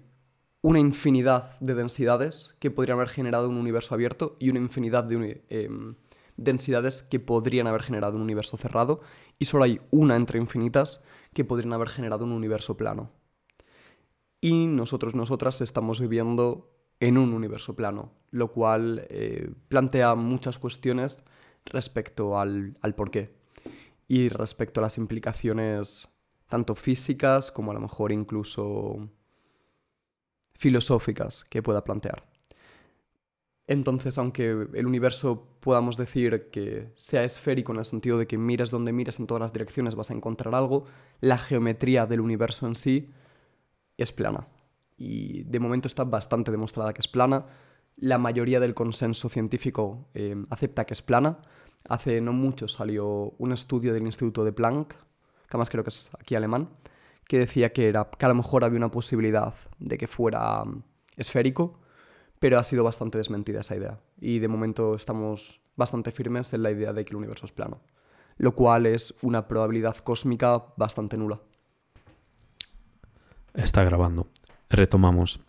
una infinidad de densidades que podrían haber generado un universo abierto y una infinidad de em, densidades que podrían haber generado un universo cerrado y solo hay una entre infinitas que podrían haber generado un universo plano. Y nosotros, nosotras estamos viviendo en un universo plano, lo cual eh, plantea muchas cuestiones respecto al, al por y respecto a las implicaciones tanto físicas como a lo mejor incluso filosóficas que pueda plantear. Entonces, aunque el universo podamos decir que sea esférico en el sentido de que mires donde mires en todas las direcciones vas a encontrar algo, la geometría del universo en sí es plana. Y de momento está bastante demostrada que es plana. La mayoría del consenso científico eh, acepta que es plana. Hace no mucho salió un estudio del Instituto de Planck, que además creo que es aquí alemán, que decía que, era, que a lo mejor había una posibilidad de que fuera mm, esférico, pero ha sido bastante desmentida esa idea. Y de momento estamos bastante firmes en la idea de que el universo es plano, lo cual es una probabilidad cósmica bastante nula. Está grabando. Retomamos.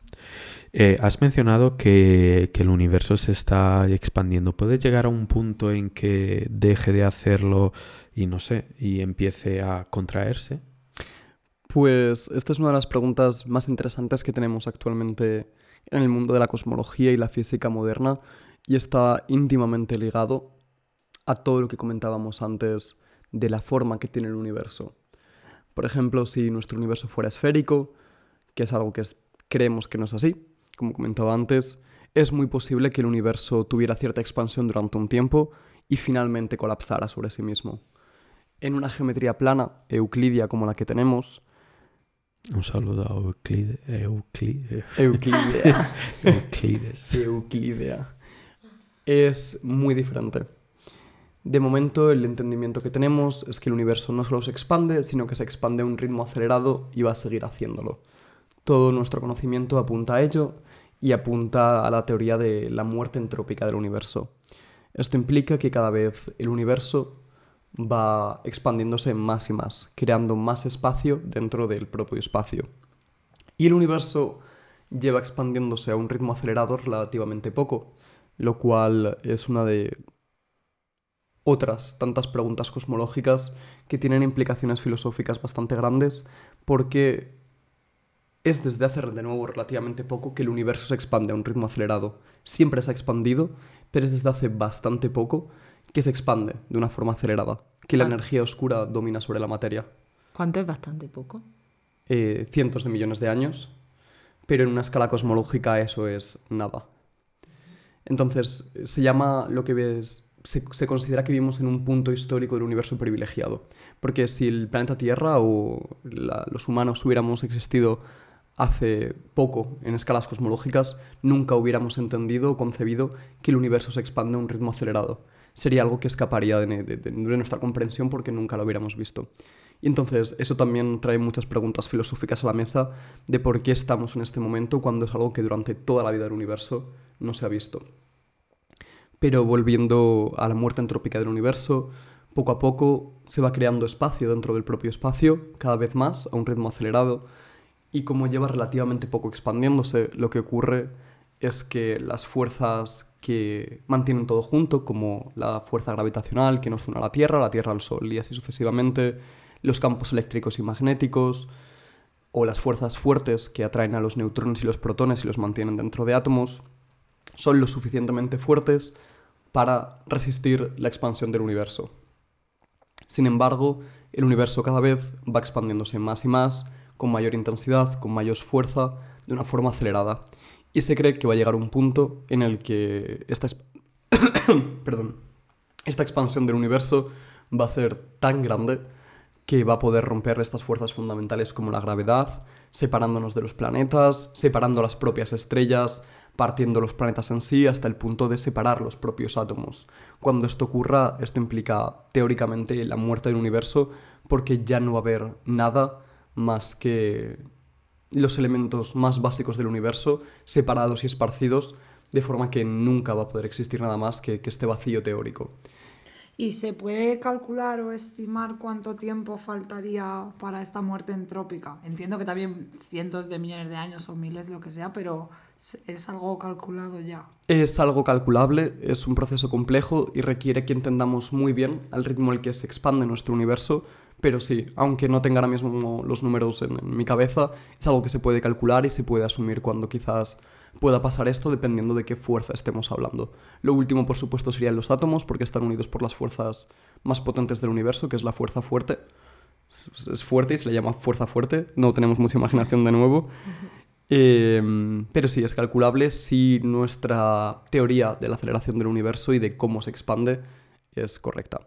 Eh, has mencionado que, que el universo se está expandiendo. ¿Puede llegar a un punto en que deje de hacerlo y no sé, y empiece a contraerse? Pues esta es una de las preguntas más interesantes que tenemos actualmente en el mundo de la cosmología y la física moderna y está íntimamente ligado a todo lo que comentábamos antes de la forma que tiene el universo. Por ejemplo, si nuestro universo fuera esférico, que es algo que es- creemos que no es así, como comentaba antes, es muy posible que el universo tuviera cierta expansión durante un tiempo y finalmente colapsara sobre sí mismo. En una geometría plana, euclidia como la que tenemos, Un saludo a Euclide, Euclide, Euclidea. Euclides. Euclidea. Es muy diferente. De momento, el entendimiento que tenemos es que el universo no solo se expande, sino que se expande a un ritmo acelerado y va a seguir haciéndolo. Todo nuestro conocimiento apunta a ello y apunta a la teoría de la muerte entrópica del universo. Esto implica que cada vez el universo va expandiéndose más y más, creando más espacio dentro del propio espacio. Y el universo lleva expandiéndose a un ritmo acelerado relativamente poco, lo cual es una de otras tantas preguntas cosmológicas que tienen implicaciones filosóficas bastante grandes porque es desde hace de nuevo relativamente poco que el universo se expande a un ritmo acelerado. Siempre se ha expandido, pero es desde hace bastante poco que se expande de una forma acelerada, que la Ah. energía oscura domina sobre la materia. ¿Cuánto es bastante poco? Eh, cientos de millones de años, pero en una escala cosmológica eso es nada. Entonces, se llama lo que ves, se, se considera que vivimos en un punto histórico del universo privilegiado, porque si el planeta Tierra o la- los humanos hubiéramos existido hace poco en escalas cosmológicas, nunca hubiéramos entendido o concebido que el universo se expande a un ritmo acelerado. Sería algo que escaparía de, nuestra comprensión porque nunca lo hubiéramos visto. Y entonces eso también trae muchas preguntas filosóficas a la mesa de por qué estamos en este momento cuando es algo que durante toda la vida del universo no se ha visto. Pero volviendo a la muerte entrópica del universo, poco a poco se va creando espacio dentro del propio espacio, cada vez más, a un ritmo acelerado, y como lleva relativamente poco expandiéndose, lo que ocurre es que las fuerzas que mantienen todo junto, como la fuerza gravitacional que nos une a la Tierra, la Tierra al Sol y así sucesivamente, los campos eléctricos y magnéticos, o las fuerzas fuertes que atraen a los neutrones y los protones y los mantienen dentro de átomos, son lo suficientemente fuertes para resistir la expansión del universo. Sin embargo, el universo cada vez va expandiéndose más y más, con mayor intensidad, con mayor fuerza, de una forma acelerada. Y se cree que va a llegar un punto en el que esta, esta expansión del universo va a ser tan grande que va a poder romper estas fuerzas fundamentales como la gravedad, separándonos de los planetas, separando las propias estrellas, partiendo los planetas en sí hasta el punto de separar los propios átomos. Cuando esto ocurra, esto implica teóricamente la muerte del universo porque ya no va a haber nada más que los elementos más básicos del universo separados y esparcidos de forma que nunca va a poder existir nada más que, que este vacío teórico. ¿Y se puede calcular o estimar cuánto tiempo faltaría para esta muerte entrópica? Entiendo que también cientos de millones de años o miles, lo que sea, pero es algo calculado ya. Es algo calculable, es un proceso complejo y requiere que entendamos muy bien al ritmo al que se expande nuestro universo, pero sí, aunque no tenga ahora mismo los números en, en mi cabeza, es algo que se puede calcular y se puede asumir cuando quizás pueda pasar esto dependiendo de qué fuerza estemos hablando. Lo último, por supuesto, serían los átomos, porque están unidos por las fuerzas más potentes del universo, que es la fuerza fuerte. Es- Es fuerte y se le llama fuerza fuerte. No tenemos mucha imaginación de nuevo. Eh, pero sí, es calculable si nuestra teoría de la aceleración del universo y de cómo se expande es correcta.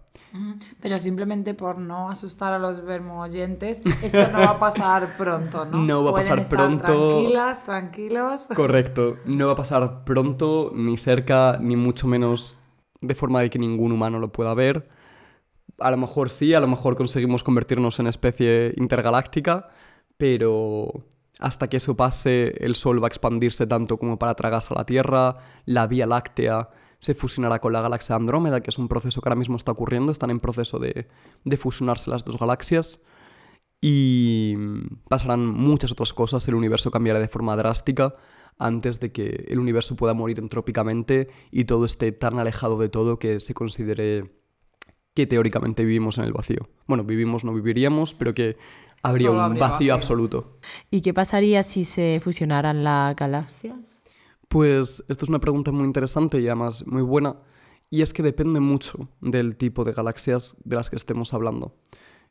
Pero simplemente por no asustar a los vermoyentes, esto no va a pasar pronto, ¿no? No va a pasar estar pronto. Tranquilas, tranquilos. Correcto. No va a pasar pronto, ni cerca, ni mucho menos de forma de que ningún humano lo pueda ver. A lo mejor sí, a lo mejor conseguimos convertirnos en especie intergaláctica, pero hasta que eso pase, el Sol va a expandirse tanto como para tragarse a la Tierra, la Vía Láctea se fusionará con la galaxia Andrómeda, que es un proceso que ahora mismo está ocurriendo, están en proceso de, de fusionarse las dos galaxias y pasarán muchas otras cosas, el universo cambiará de forma drástica antes de que el universo pueda morir entrópicamente y todo esté tan alejado de todo que se considere que teóricamente vivimos en el vacío. Bueno, vivimos, no viviríamos, pero que habría Solo un habría vacío, vacío. absoluto. ¿Y qué pasaría si se fusionaran las galaxias? Pues esto es una pregunta muy interesante y además muy buena, y es que depende mucho del tipo de galaxias de las que estemos hablando.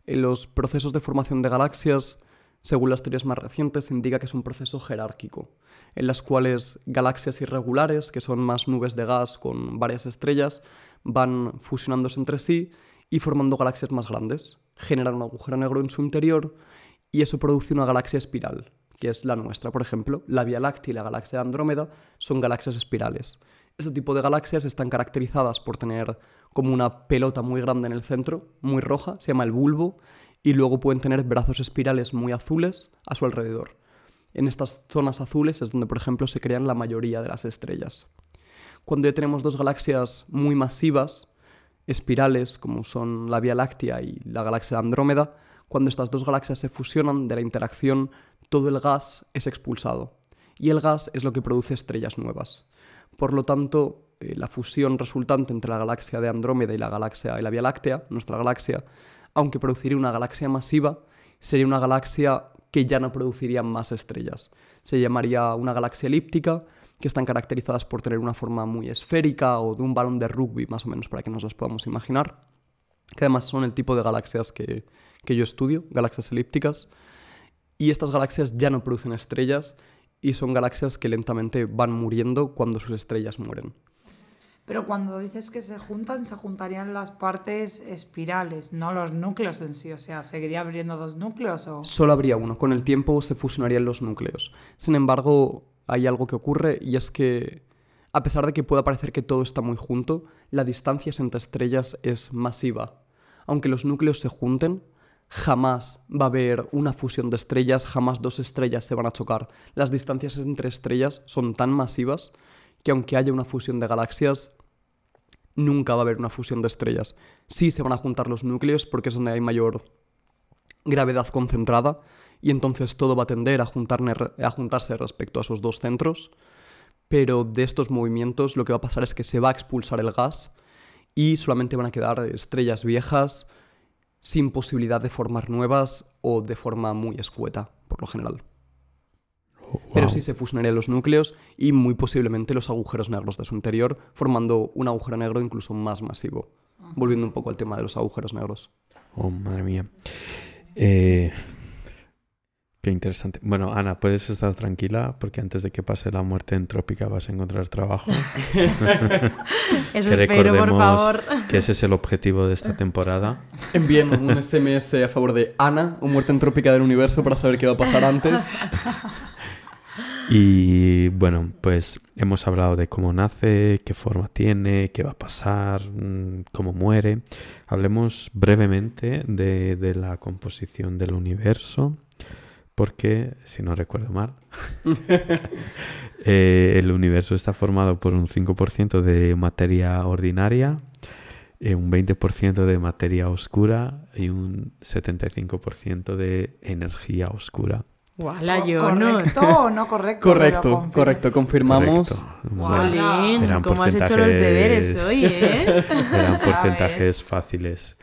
En los procesos de formación de galaxias, según las teorías más recientes, indica que es un proceso jerárquico, en las cuales galaxias irregulares, que son más nubes de gas con varias estrellas, van fusionándose entre sí y formando galaxias más grandes. Generan un agujero negro en su interior y eso produce una galaxia espiral, que es la nuestra, por ejemplo. La Vía Láctea y la galaxia Andrómeda son galaxias espirales. Este tipo de galaxias están caracterizadas por tener como una pelota muy grande en el centro, muy roja, se llama el bulbo, y luego pueden tener brazos espirales muy azules a su alrededor. En estas zonas azules es donde, por ejemplo, se crean la mayoría de las estrellas. Cuando ya tenemos dos galaxias muy masivas, espirales, como son la Vía Láctea y la galaxia Andrómeda, cuando estas dos galaxias se fusionan de la interacción, todo el gas es expulsado. Y el gas es lo que produce estrellas nuevas. Por lo tanto, eh, la fusión resultante entre la galaxia de Andrómeda y la galaxia y la Vía Láctea, nuestra galaxia, aunque produciría una galaxia masiva, sería una galaxia que ya no produciría más estrellas. Se llamaría una galaxia elíptica, que están caracterizadas por tener una forma muy esférica o de un balón de rugby, más o menos, para que nos las podamos imaginar. Que además son el tipo de galaxias que yo estudio, galaxias elípticas. Y estas galaxias ya no producen estrellas y son galaxias que lentamente van muriendo cuando sus estrellas mueren. Pero cuando dices que se juntan, se juntarían las partes espirales, no los núcleos en sí. O sea, ¿seguiría abriendo dos núcleos o...? Solo habría uno, con el tiempo se fusionarían los núcleos. Sin embargo, hay algo que ocurre y es que, a pesar de que pueda parecer que todo está muy junto, la distancia entre estrellas es masiva. Aunque los núcleos se junten, jamás va a haber una fusión de estrellas, jamás dos estrellas se van a chocar. Las distancias entre estrellas son tan masivas que aunque haya una fusión de galaxias, nunca va a haber una fusión de estrellas. Sí se van a juntar los núcleos porque es donde hay mayor gravedad concentrada y entonces todo va a tender a, a juntarse respecto a esos dos centros, pero de estos movimientos lo que va a pasar es que se va a expulsar el gas y solamente van a quedar estrellas viejas sin posibilidad de formar nuevas o de forma muy escueta, por lo general. Pero Wow. sí se fusionarían los núcleos y muy posiblemente los agujeros negros de su interior, formando un agujero negro incluso más masivo. Volviendo un poco al tema de los agujeros negros. Oh, madre mía. Eh, qué interesante. Bueno, Ana, puedes estar tranquila porque antes de que pase la muerte entrópica vas a encontrar trabajo. Eso Que espero, por recordemos favor. que ese es el objetivo de esta temporada. Envíen un SMS a favor de Ana o muerte entrópica del universo para saber qué va a pasar antes. Y bueno, pues hemos hablado de cómo nace, qué forma tiene, qué va a pasar, mm, cómo muere. Hablemos brevemente de, de la composición del universo, porque, si no recuerdo mal, eh, el universo está formado por un 5% de materia ordinaria, eh, un 20% de materia oscura y un 75% de energía oscura. ¡Wala, yo no! ¿Correcto o no correcto? Correcto, correcto, confirmamos. Correcto. Eran ¿cómo has hecho los deberes hoy, eh? Eran porcentajes fáciles.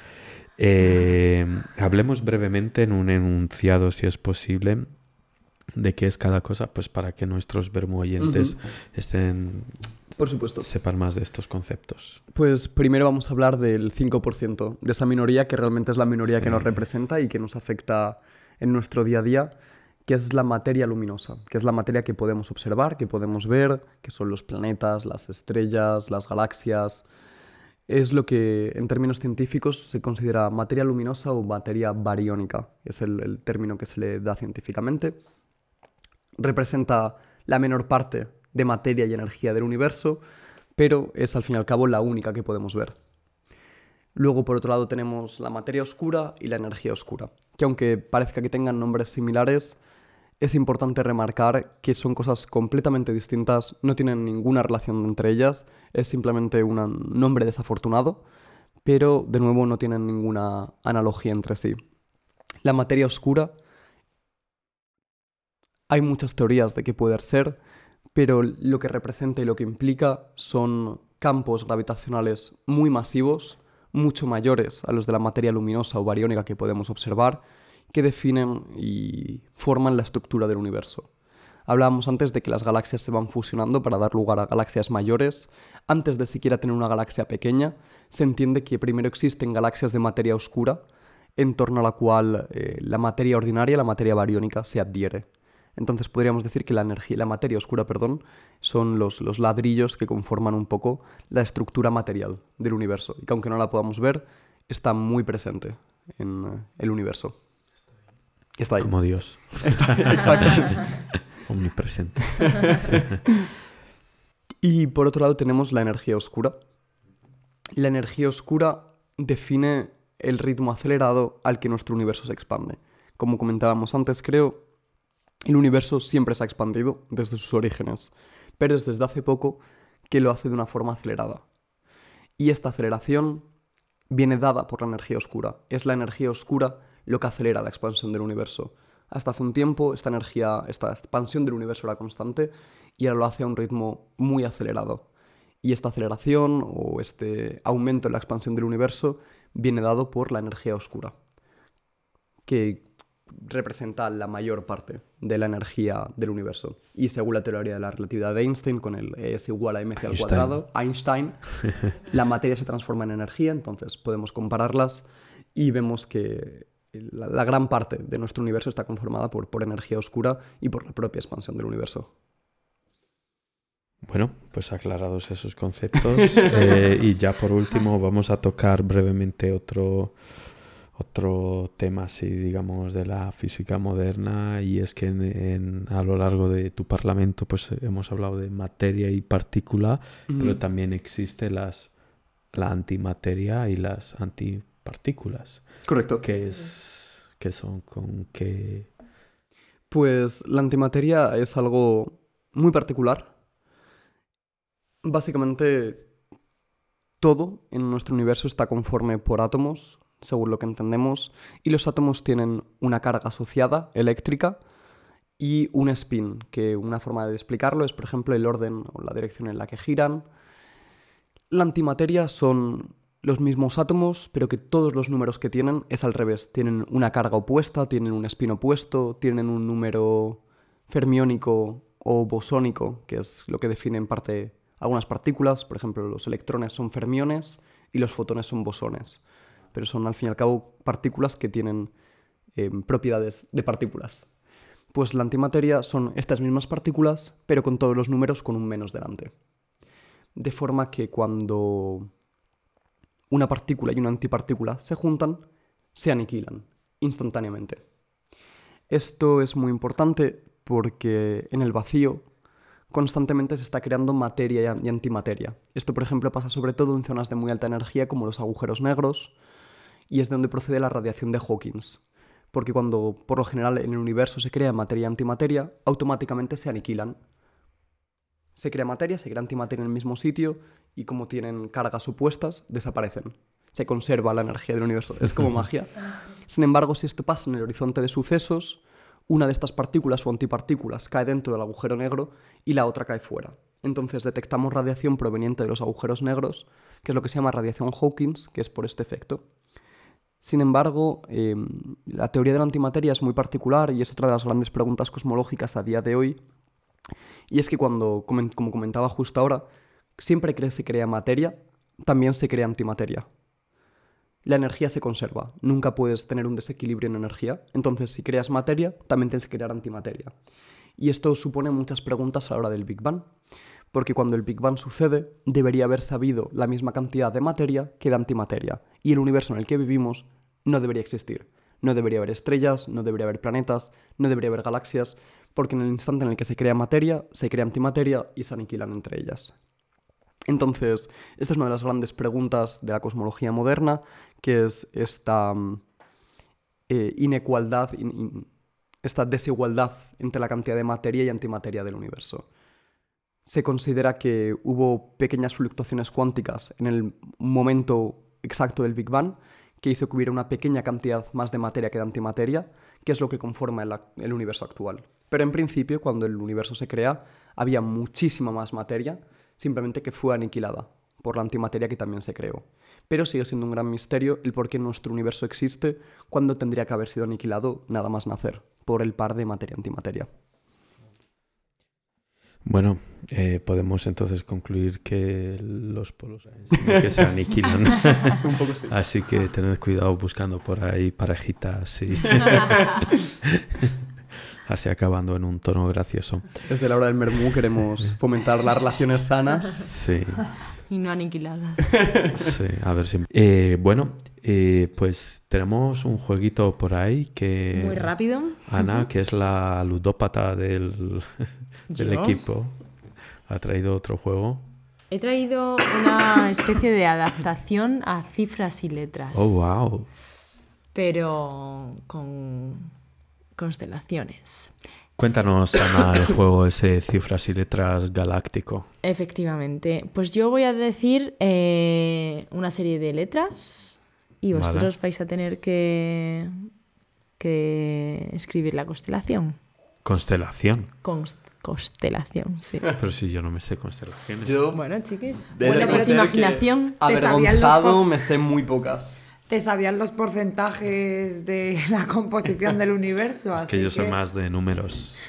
Eh, hablemos brevemente en un enunciado, si es posible, de qué es cada cosa, pues para que nuestros vermoyentes estén Por supuesto. sepan más de estos conceptos. Pues primero vamos a hablar del 5%, de esa minoría que realmente es la minoría que nos representa y que nos afecta en nuestro día a día, que es la materia luminosa, que es la materia que podemos observar, que podemos ver, que son los planetas, las estrellas, las galaxias. Es lo que en términos científicos se considera materia luminosa o materia bariónica, es el, el término que se le da científicamente. Representa la menor parte de materia y energía del universo, pero es al fin y al cabo la única que podemos ver. Luego, por otro lado, tenemos la materia oscura y la energía oscura, que aunque parezca que tengan nombres similares, es importante remarcar que son cosas completamente distintas, no tienen ninguna relación entre ellas, es simplemente un nombre desafortunado, pero de nuevo no tienen ninguna analogía entre sí. La materia oscura, hay muchas teorías de qué puede ser, pero lo que representa y lo que implica son campos gravitacionales muy masivos, mucho mayores a los de la materia luminosa o bariónica que podemos observar, que definen y forman la estructura del universo. Hablábamos antes de que las galaxias se van fusionando para dar lugar a galaxias mayores. Antes de siquiera tener una galaxia pequeña, se entiende que primero existen galaxias de materia oscura, en torno a la cual eh, la materia ordinaria, la materia bariónica, se adhiere. Entonces podríamos decir que la, energía, la materia oscura perdón, son los, los ladrillos que conforman un poco la estructura material del universo y que aunque no la podamos ver, está muy presente en eh, el universo. Está ahí. Como Dios, Está exacto. omnipresente. Y por otro lado tenemos la energía oscura. La energía oscura define el ritmo acelerado al que nuestro universo se expande. Como comentábamos antes, creo, el universo siempre se ha expandido desde sus orígenes, pero es desde hace poco que lo hace de una forma acelerada. Y esta aceleración viene dada por la energía oscura. Es la energía oscura lo que acelera la expansión del universo. Hasta hace un tiempo esta energía, esta expansión del universo era constante y ahora lo hace a un ritmo muy acelerado. Y esta aceleración o este aumento en la expansión del universo viene dado por la energía oscura, que representa la mayor parte de la energía del universo. Y según la teoría de la relatividad de Einstein, con el E es igual a al Einstein. cuadrado, Einstein, la materia se transforma en energía, entonces podemos compararlas y vemos que la, la gran parte de nuestro universo está conformada por, por energía oscura y por la propia expansión del universo. Bueno, pues aclarados esos conceptos. eh, y ya por último vamos a tocar brevemente otro, otro tema así, digamos, de la física moderna. Y es que en- en- a lo largo de tu parlamento pues hemos hablado de materia y partícula, pero también existe las, la antimateria y las antipartículas. Correcto. ¿Qué es? ¿Qué son? ¿Con qué? Pues la antimateria es algo muy particular. Básicamente, todo en nuestro universo está conforme por átomos, según lo que entendemos, y los átomos tienen una carga asociada eléctrica y un spin, que una forma de explicarlo es, por ejemplo, el orden o la dirección en la que giran. La antimateria son los mismos átomos, pero que todos los números que tienen es al revés. Tienen una carga opuesta, tienen un spin opuesto, tienen un número fermiónico o bosónico, que es lo que define en parte algunas partículas. Por ejemplo, los electrones son fermiones y los fotones son bosones. Pero son al fin y al cabo partículas que tienen eh, propiedades de partículas. Pues la antimateria son estas mismas partículas, pero con todos los números con un menos delante. De forma que cuando una partícula y una antipartícula se juntan, se aniquilan instantáneamente. Esto es muy importante porque en el vacío constantemente se está creando materia y antimateria. Esto, por ejemplo, pasa sobre todo en zonas de muy alta energía como los agujeros negros y es de donde procede la radiación de Hawkins. Porque cuando por lo general en el universo se crea materia y antimateria, automáticamente se aniquilan. Se crea materia, se crea antimateria en el mismo sitio y como tienen cargas opuestas, desaparecen. Se conserva la energía del universo. Es como magia. Sin embargo, si esto pasa en el horizonte de sucesos, una de estas partículas o antipartículas cae dentro del agujero negro y la otra cae fuera. Entonces detectamos radiación proveniente de los agujeros negros, que es lo que se llama radiación Hawkins, que es por este efecto. Sin embargo, eh, la teoría de la antimateria es muy particular y es otra de las grandes preguntas cosmológicas a día de hoy. Y es que cuando, como comentaba justo ahora, siempre que se crea materia, también se crea antimateria. La energía se conserva, nunca puedes tener un desequilibrio en energía, entonces si creas materia, también tienes que crear antimateria. Y esto supone muchas preguntas a la hora del Big Bang, porque cuando el Big Bang sucede, debería haber sabido la misma cantidad de materia que de antimateria, y el universo en el que vivimos no debería existir. No debería haber estrellas, no debería haber planetas, no debería haber galaxias, porque en el instante en el que se crea materia, se crea antimateria y se aniquilan entre ellas. Entonces, esta es una de las grandes preguntas de la cosmología moderna, que es esta mm, eh, esta desigualdad entre la cantidad de materia y antimateria del universo. Se considera que hubo pequeñas fluctuaciones cuánticas en el momento exacto del Big Bang que hizo que hubiera una pequeña cantidad más de materia que de antimateria, que es lo que conforma el, el universo actual. Pero en principio, cuando el universo se crea, había muchísima más materia, simplemente que fue aniquilada por la antimateria que también se creó. Pero sigue siendo un gran misterio el por qué nuestro universo existe cuando tendría que haber sido aniquilado nada más nacer, por el par de materia-antimateria. Bueno, eh, podemos entonces concluir que los polos que se aniquilan. un poco sí. Así que tened cuidado buscando por ahí parejitas y así acabando en un tono gracioso. Desde la hora del Mermú queremos fomentar las relaciones sanas. Sí, Y no aniquiladas. sí, a ver si... Eh, bueno, eh, pues tenemos un jueguito por ahí que... Muy rápido. Ana, que es la ludópata del, del equipo, ha traído otro juego. He traído una especie de adaptación a cifras y letras. Oh, wow. Pero con constelaciones. Cuéntanos, Ana, el juego ese cifras y letras galáctico. Efectivamente. Pues yo voy a decir eh, una serie de letras y Vale. vosotros vais a tener que, que escribir la constelación. Constelación. Const- constelación, sí. Pero si yo no me sé constelaciones. Yo, Bueno, chiquis. Bueno, pues que imaginación. Te los Avergonzado, po- me sé muy pocas. ¿Te sabían los porcentajes de la composición del universo? Es que yo soy más de números.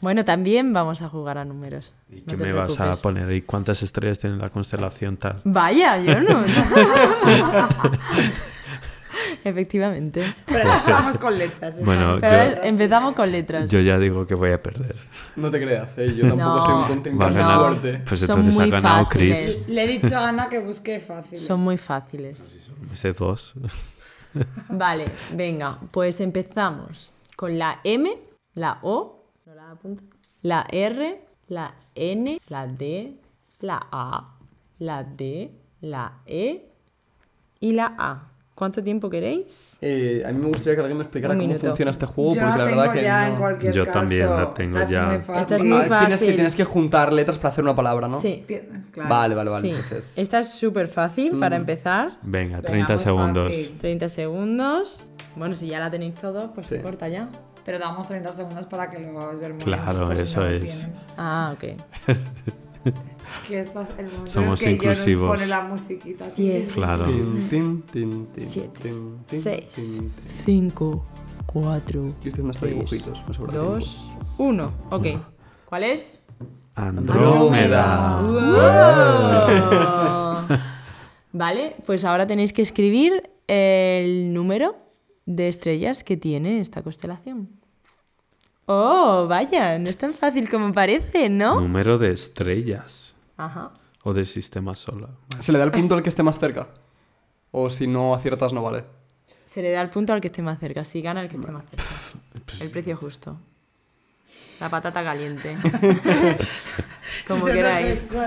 Bueno, también vamos a jugar a números. ¿Y No qué me vas a poner? ¿Y cuántas estrellas tiene la constelación tal? Vaya, yo no. Efectivamente. Pero ya estamos con letras. ¿eh? Bueno, yo, empezamos con letras. yo ya digo que voy a perder. No te creas, ¿eh? yo tampoco No. soy un contrincante ganar. fuerte. Pues entonces ha ganado fáciles. Chris. Le he dicho a Ana que busque fácil. Son muy fáciles. Sé dos. Vale, venga, pues empezamos con la M, la O, la la R, la N, la D, la A, la D, la E y la A. ¿Cuánto tiempo queréis? Eh, a mí me gustaría que alguien me explicara cómo funciona este juego, Yo porque la la tengo verdad que ya no- en cualquier Yo caso. también la tengo ya. fácil. Esta es muy Ah, tienes, que, fácil. tienes que juntar letras para hacer una palabra, ¿no? Sí, Tienes- claro. Vale, vale, vale. sí. Entonces, Esta es súper fácil para empezar. Venga, Venga, 30 muy segundos. fácil. 30 segundos. Bueno, si ya la tenéis todos, pues se Sí. corta ya. Pero damos 30 segundos para que lo hagas ver muy Claro, bien, eso es. Ah, ok. Que estás el momento Somos que yo inclusivos. pone la musiquita. Diez. Claro. tin, tin, tin, tin, Siete, tin, tin, 6, tin, tin. 5, 4, Yo estoy haciendo hasta Tres, dibujitos, me sobra 2, 1. Ok. ¿Cuál es? Andrómeda. ¡Wow! Vale, pues ahora tenéis que escribir el número de estrellas que tiene esta constelación. Oh, vaya, no es tan fácil como parece, ¿no? Número de estrellas. Ajá. O de sistema solar. ¿Se le da el punto al que esté más cerca? O si no aciertas, no vale. Se le da el punto al que esté más cerca, si gana el que esté más cerca. El precio justo. La patata caliente. Como Yo no queráis. sé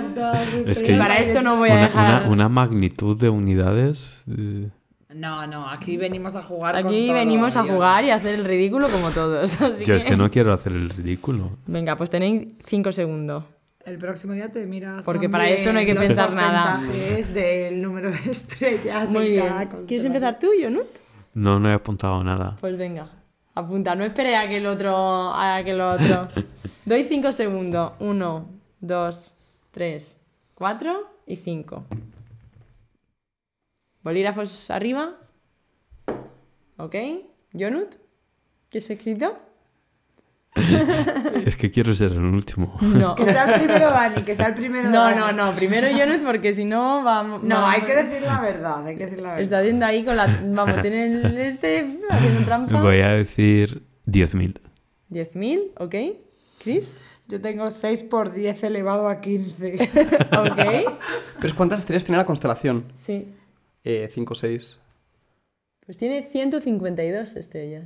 Es que- Para esto no voy a Una, dejar. una- una magnitud de unidades. eh, No, no, aquí venimos a jugar con Aquí todo, venimos a jugar y a hacer el ridículo como todos. así Yo es que no quiero hacer el ridículo. Venga, pues tenéis 5 segundos. El próximo día te miras. Porque para esto no hay que los pensar nada. del número de estrellas. Muy en bien. ¿Quieres empezar tú, Jonut? No, no he apuntado nada. Pues venga, apunta. No esperé a que el otro. A que el otro. Doy 5 segundos. 1, 2, 3, 4 y 5. Bolígrafos arriba. Ok. Jonut, ¿qué has escrito? Es que quiero ser el último. No. Que sea el primero Dani, que sea el primero No, Dani. no, no. Primero Jonut porque si no vamos. No, hay que decir la verdad, hay que decir la verdad. Está haciendo ahí con la. Vamos, tiene el este haciendo trampa. Voy a decir 10.000. 10.000, ok. Chris, Yo tengo 6 por 10 elevado a 15. ok. Pero ¿cuántas estrellas tiene la constelación? Sí. Eh, 5 o 6. Pues tiene 152 estrellas.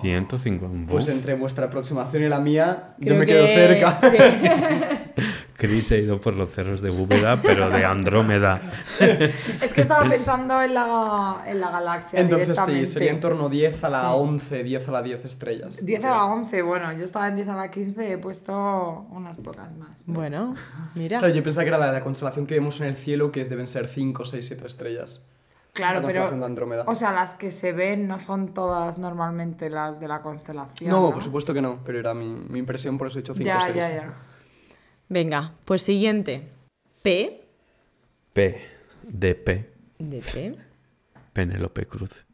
150. Pues entre vuestra aproximación y la mía, yo Creo me quedo que- cerca. sí. Chris ha ido por los cerros de Búveda, pero de Andrómeda. es que estaba pensando en la, en la galaxia. Entonces sí, sería en torno 10 a la 11, 10 a la 10 estrellas. 10 a la 11, bueno, yo estaba en 10 a la 15, he puesto unas pocas más. Bueno, mira. Claro, yo pensaba que era la, la constelación que vemos en el cielo, que deben ser 5, 6, 7 estrellas. Claro, la pero. de Andrómeda. O sea, las que se ven no son todas normalmente las de la constelación. no, No, por supuesto que no, pero era mi, mi impresión, por eso he dicho 5 o Ya, 6. ya, ya. Venga, pues siguiente. P P. De P. de P. Penélope Cruz.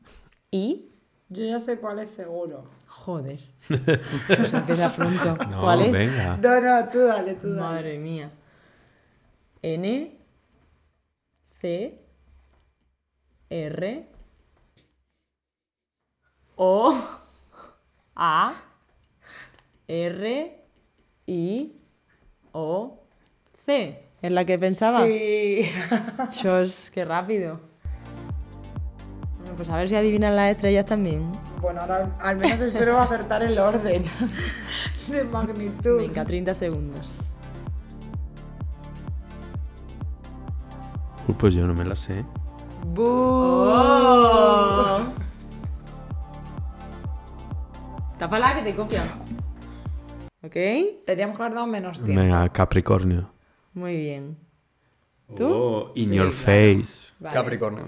I. Yo ya sé cuál es seguro. Joder. Pues empieza pronto. No, ¿Cuál es? venga. No, no, tú dale, tú dale. Madre mía. N. C. R. O. A. R. I. O. C. ¿Es la que pensaba? Sí. Chos, qué rápido. Bueno, pues a ver si adivinan las estrellas también. Bueno, ahora al menos espero acertar el orden de magnitud. Venga, 30 segundos. Pues yo no me la sé. ¡Oh! Tápala que te copian. ¿Ok? Teníamos que haber dado menos tiempo. Venga, Capricornio. Muy bien. ¿Tú? Oh, in Sí, your claro. face. Vale. Capricornio.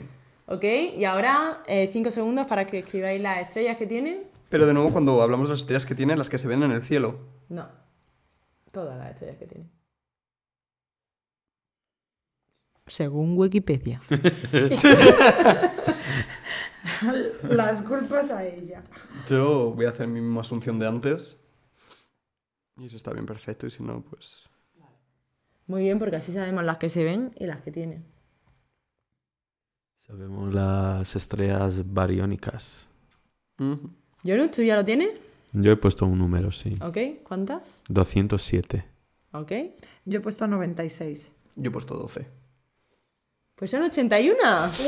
Ok, y ahora 5 segundos para que escribáis las estrellas que tienen. Pero de nuevo, cuando hablamos de las estrellas que tiene, las que se ven en el cielo. No, todas las estrellas que tienen. Según Wikipedia. Las culpas a ella. Yo voy a hacer mi misma asunción de antes. Y si está bien, perfecto. Y si no, pues. Muy bien, porque así sabemos las que se ven y las que tienen. Sabemos las estrellas bariónicas. Jonut, ¿tú ya lo tienes? Yo he puesto un número, sí. Ok, ¿cuántas? 207. Ok. Yo he puesto 96. Yo he puesto 12. Pues son 81.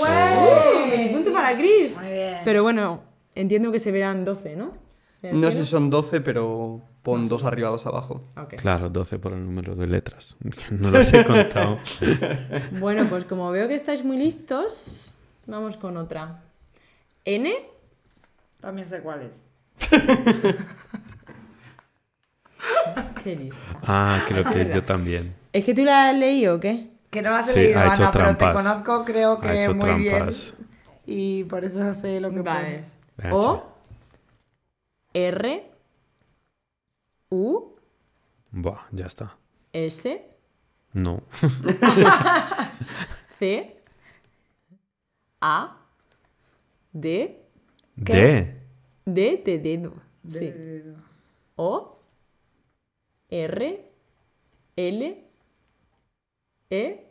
¡Wey! punto para Chris. Muy bien. Pero bueno, entiendo que se verán 12, ¿no? ¿En el No sé si son 12, pero pon dos arriba, dos abajo. Claro, 12 por el número de letras. No las he contado. Bueno, pues como veo que estáis muy listos, vamos con otra. N. También sé cuál es. Qué lista. Ah, creo que verdad. yo también. ¿Es que tú la has leído o qué? Que no las he Sí, leído, ha hecho Ana, pero te conozco, creo Ha que hecho muy trampas. bien. Y por eso sé lo que Vale. pones. Ha. O. R. U. Buah, ya está. S. No. C. A. D. D. D de dedo. Sí. O. R. L. E.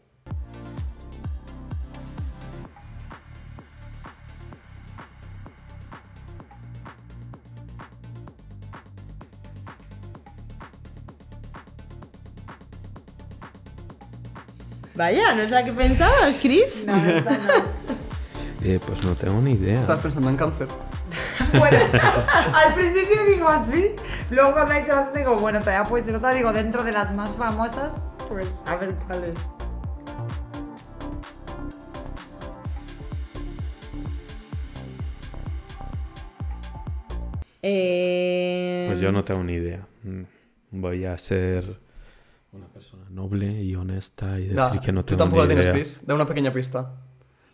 Vaya, ¿no es la que pensabas, Chris? No, esa no. Eh, pues no tengo ni idea. ¿Estás pensando en cáncer? Bueno, al principio digo así, Luego cuando he dicho las digo, bueno, todavía puede ser otra, digo, dentro de las más famosas, pues a ver cuál es. Eh, Pues yo no tengo ni idea. Mm, Voy a ser una persona noble y honesta y decir Da, que no tú tengo tampoco ni la tienes. Chris. Da una pequeña pista.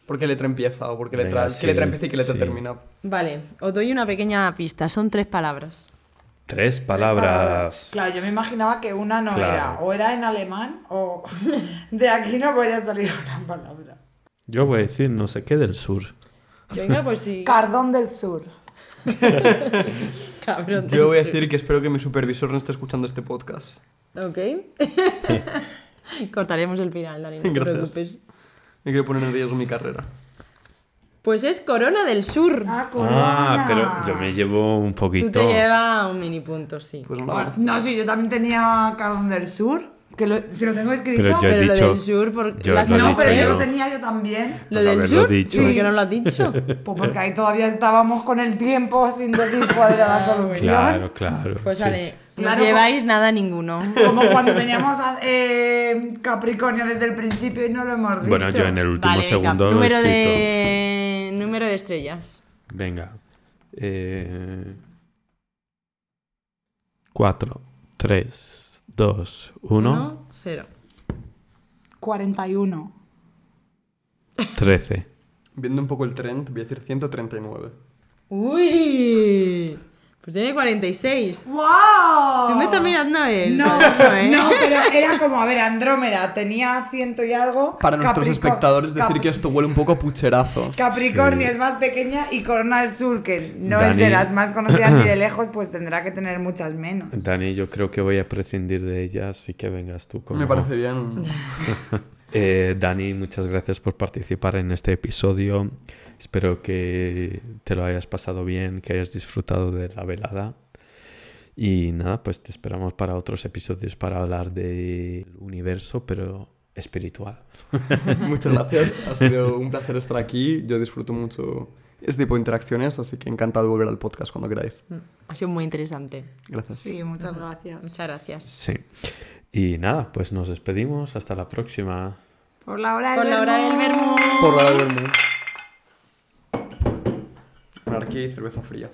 ¿Por qué letra empieza? ¿O por qué Venga, letra, qué letra sí, empieza y qué letra sí. termina? Vale, os doy una pequeña pista. Son tres palabras. Tres palabras. Claro, yo me imaginaba que una no Claro. era, o era en alemán, o de aquí no podía salir una palabra. Yo voy a decir no sé qué del sur. Venga, pues sí. Cardón del Sur. Cabrón. Yo voy a decir que espero que mi supervisor no esté escuchando este podcast. Ok. Cortaremos el final, Dani, no te Gracias. preocupes. Me quiero poner en riesgo mi carrera. Pues es Corona del Sur. Ah, Ah, corona. pero yo me llevo un poquito. Tú te llevas un mini punto, sí. Pues Bueno, nada. No, sí, yo también tenía Cardón del Sur, que lo, si lo tengo escrito. Pero yo he Pero lo del sur, porque yo las lo he no, pero yo lo tenía yo también. ¿Lo Pues del haberlo sur? dicho. ¿Por qué no lo has dicho? Pues porque ahí todavía estábamos con el tiempo sin decir cuál era la solución. Claro, claro. Pues sí, vale, sí. no Claro, lleváis nada ninguno. Como cuando teníamos a- eh, Capricornio desde el principio y no lo hemos dicho. Bueno, yo en el último Vale, segundo lo he número escrito. de... número de estrellas. Venga. Eh... 4, 3, 2, 1, Uno, cero. 41. 13. Viendo un poco el trend, voy a decir 139. ¡Uy! Pues tiene 46. ¡Wow! ¿Tú me estás mirando a él? No, ¿eh? no, pero era como, a ver, Andrómeda tenía ciento y algo. Para nuestros espectadores decir Cap- que esto huele un poco a pucherazo. Capricornio Sí. es más pequeña y Corona del Sur, que no es de las más conocidas ni de lejos, pues tendrá que tener muchas menos. Dani, yo creo que voy a prescindir de ellas y que vengas tú con Me parece bien. Eh, Dani, muchas gracias por participar en este episodio. Espero que te lo hayas pasado bien, que hayas disfrutado de la velada. Y nada, pues te esperamos para otros episodios para hablar del universo, pero espiritual. Muchas gracias. Ha sido un placer estar aquí. Yo disfruto mucho este tipo de interacciones, así que encantado de volver al podcast cuando queráis. Ha sido muy interesante. Gracias. Sí, muchas gracias. Muchas gracias. Sí. Y nada, pues nos despedimos. Hasta la próxima. Por la hora del Por la hora del vermú. Por la del vermú. Anarquía y cerveza fría.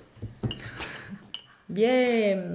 Bien.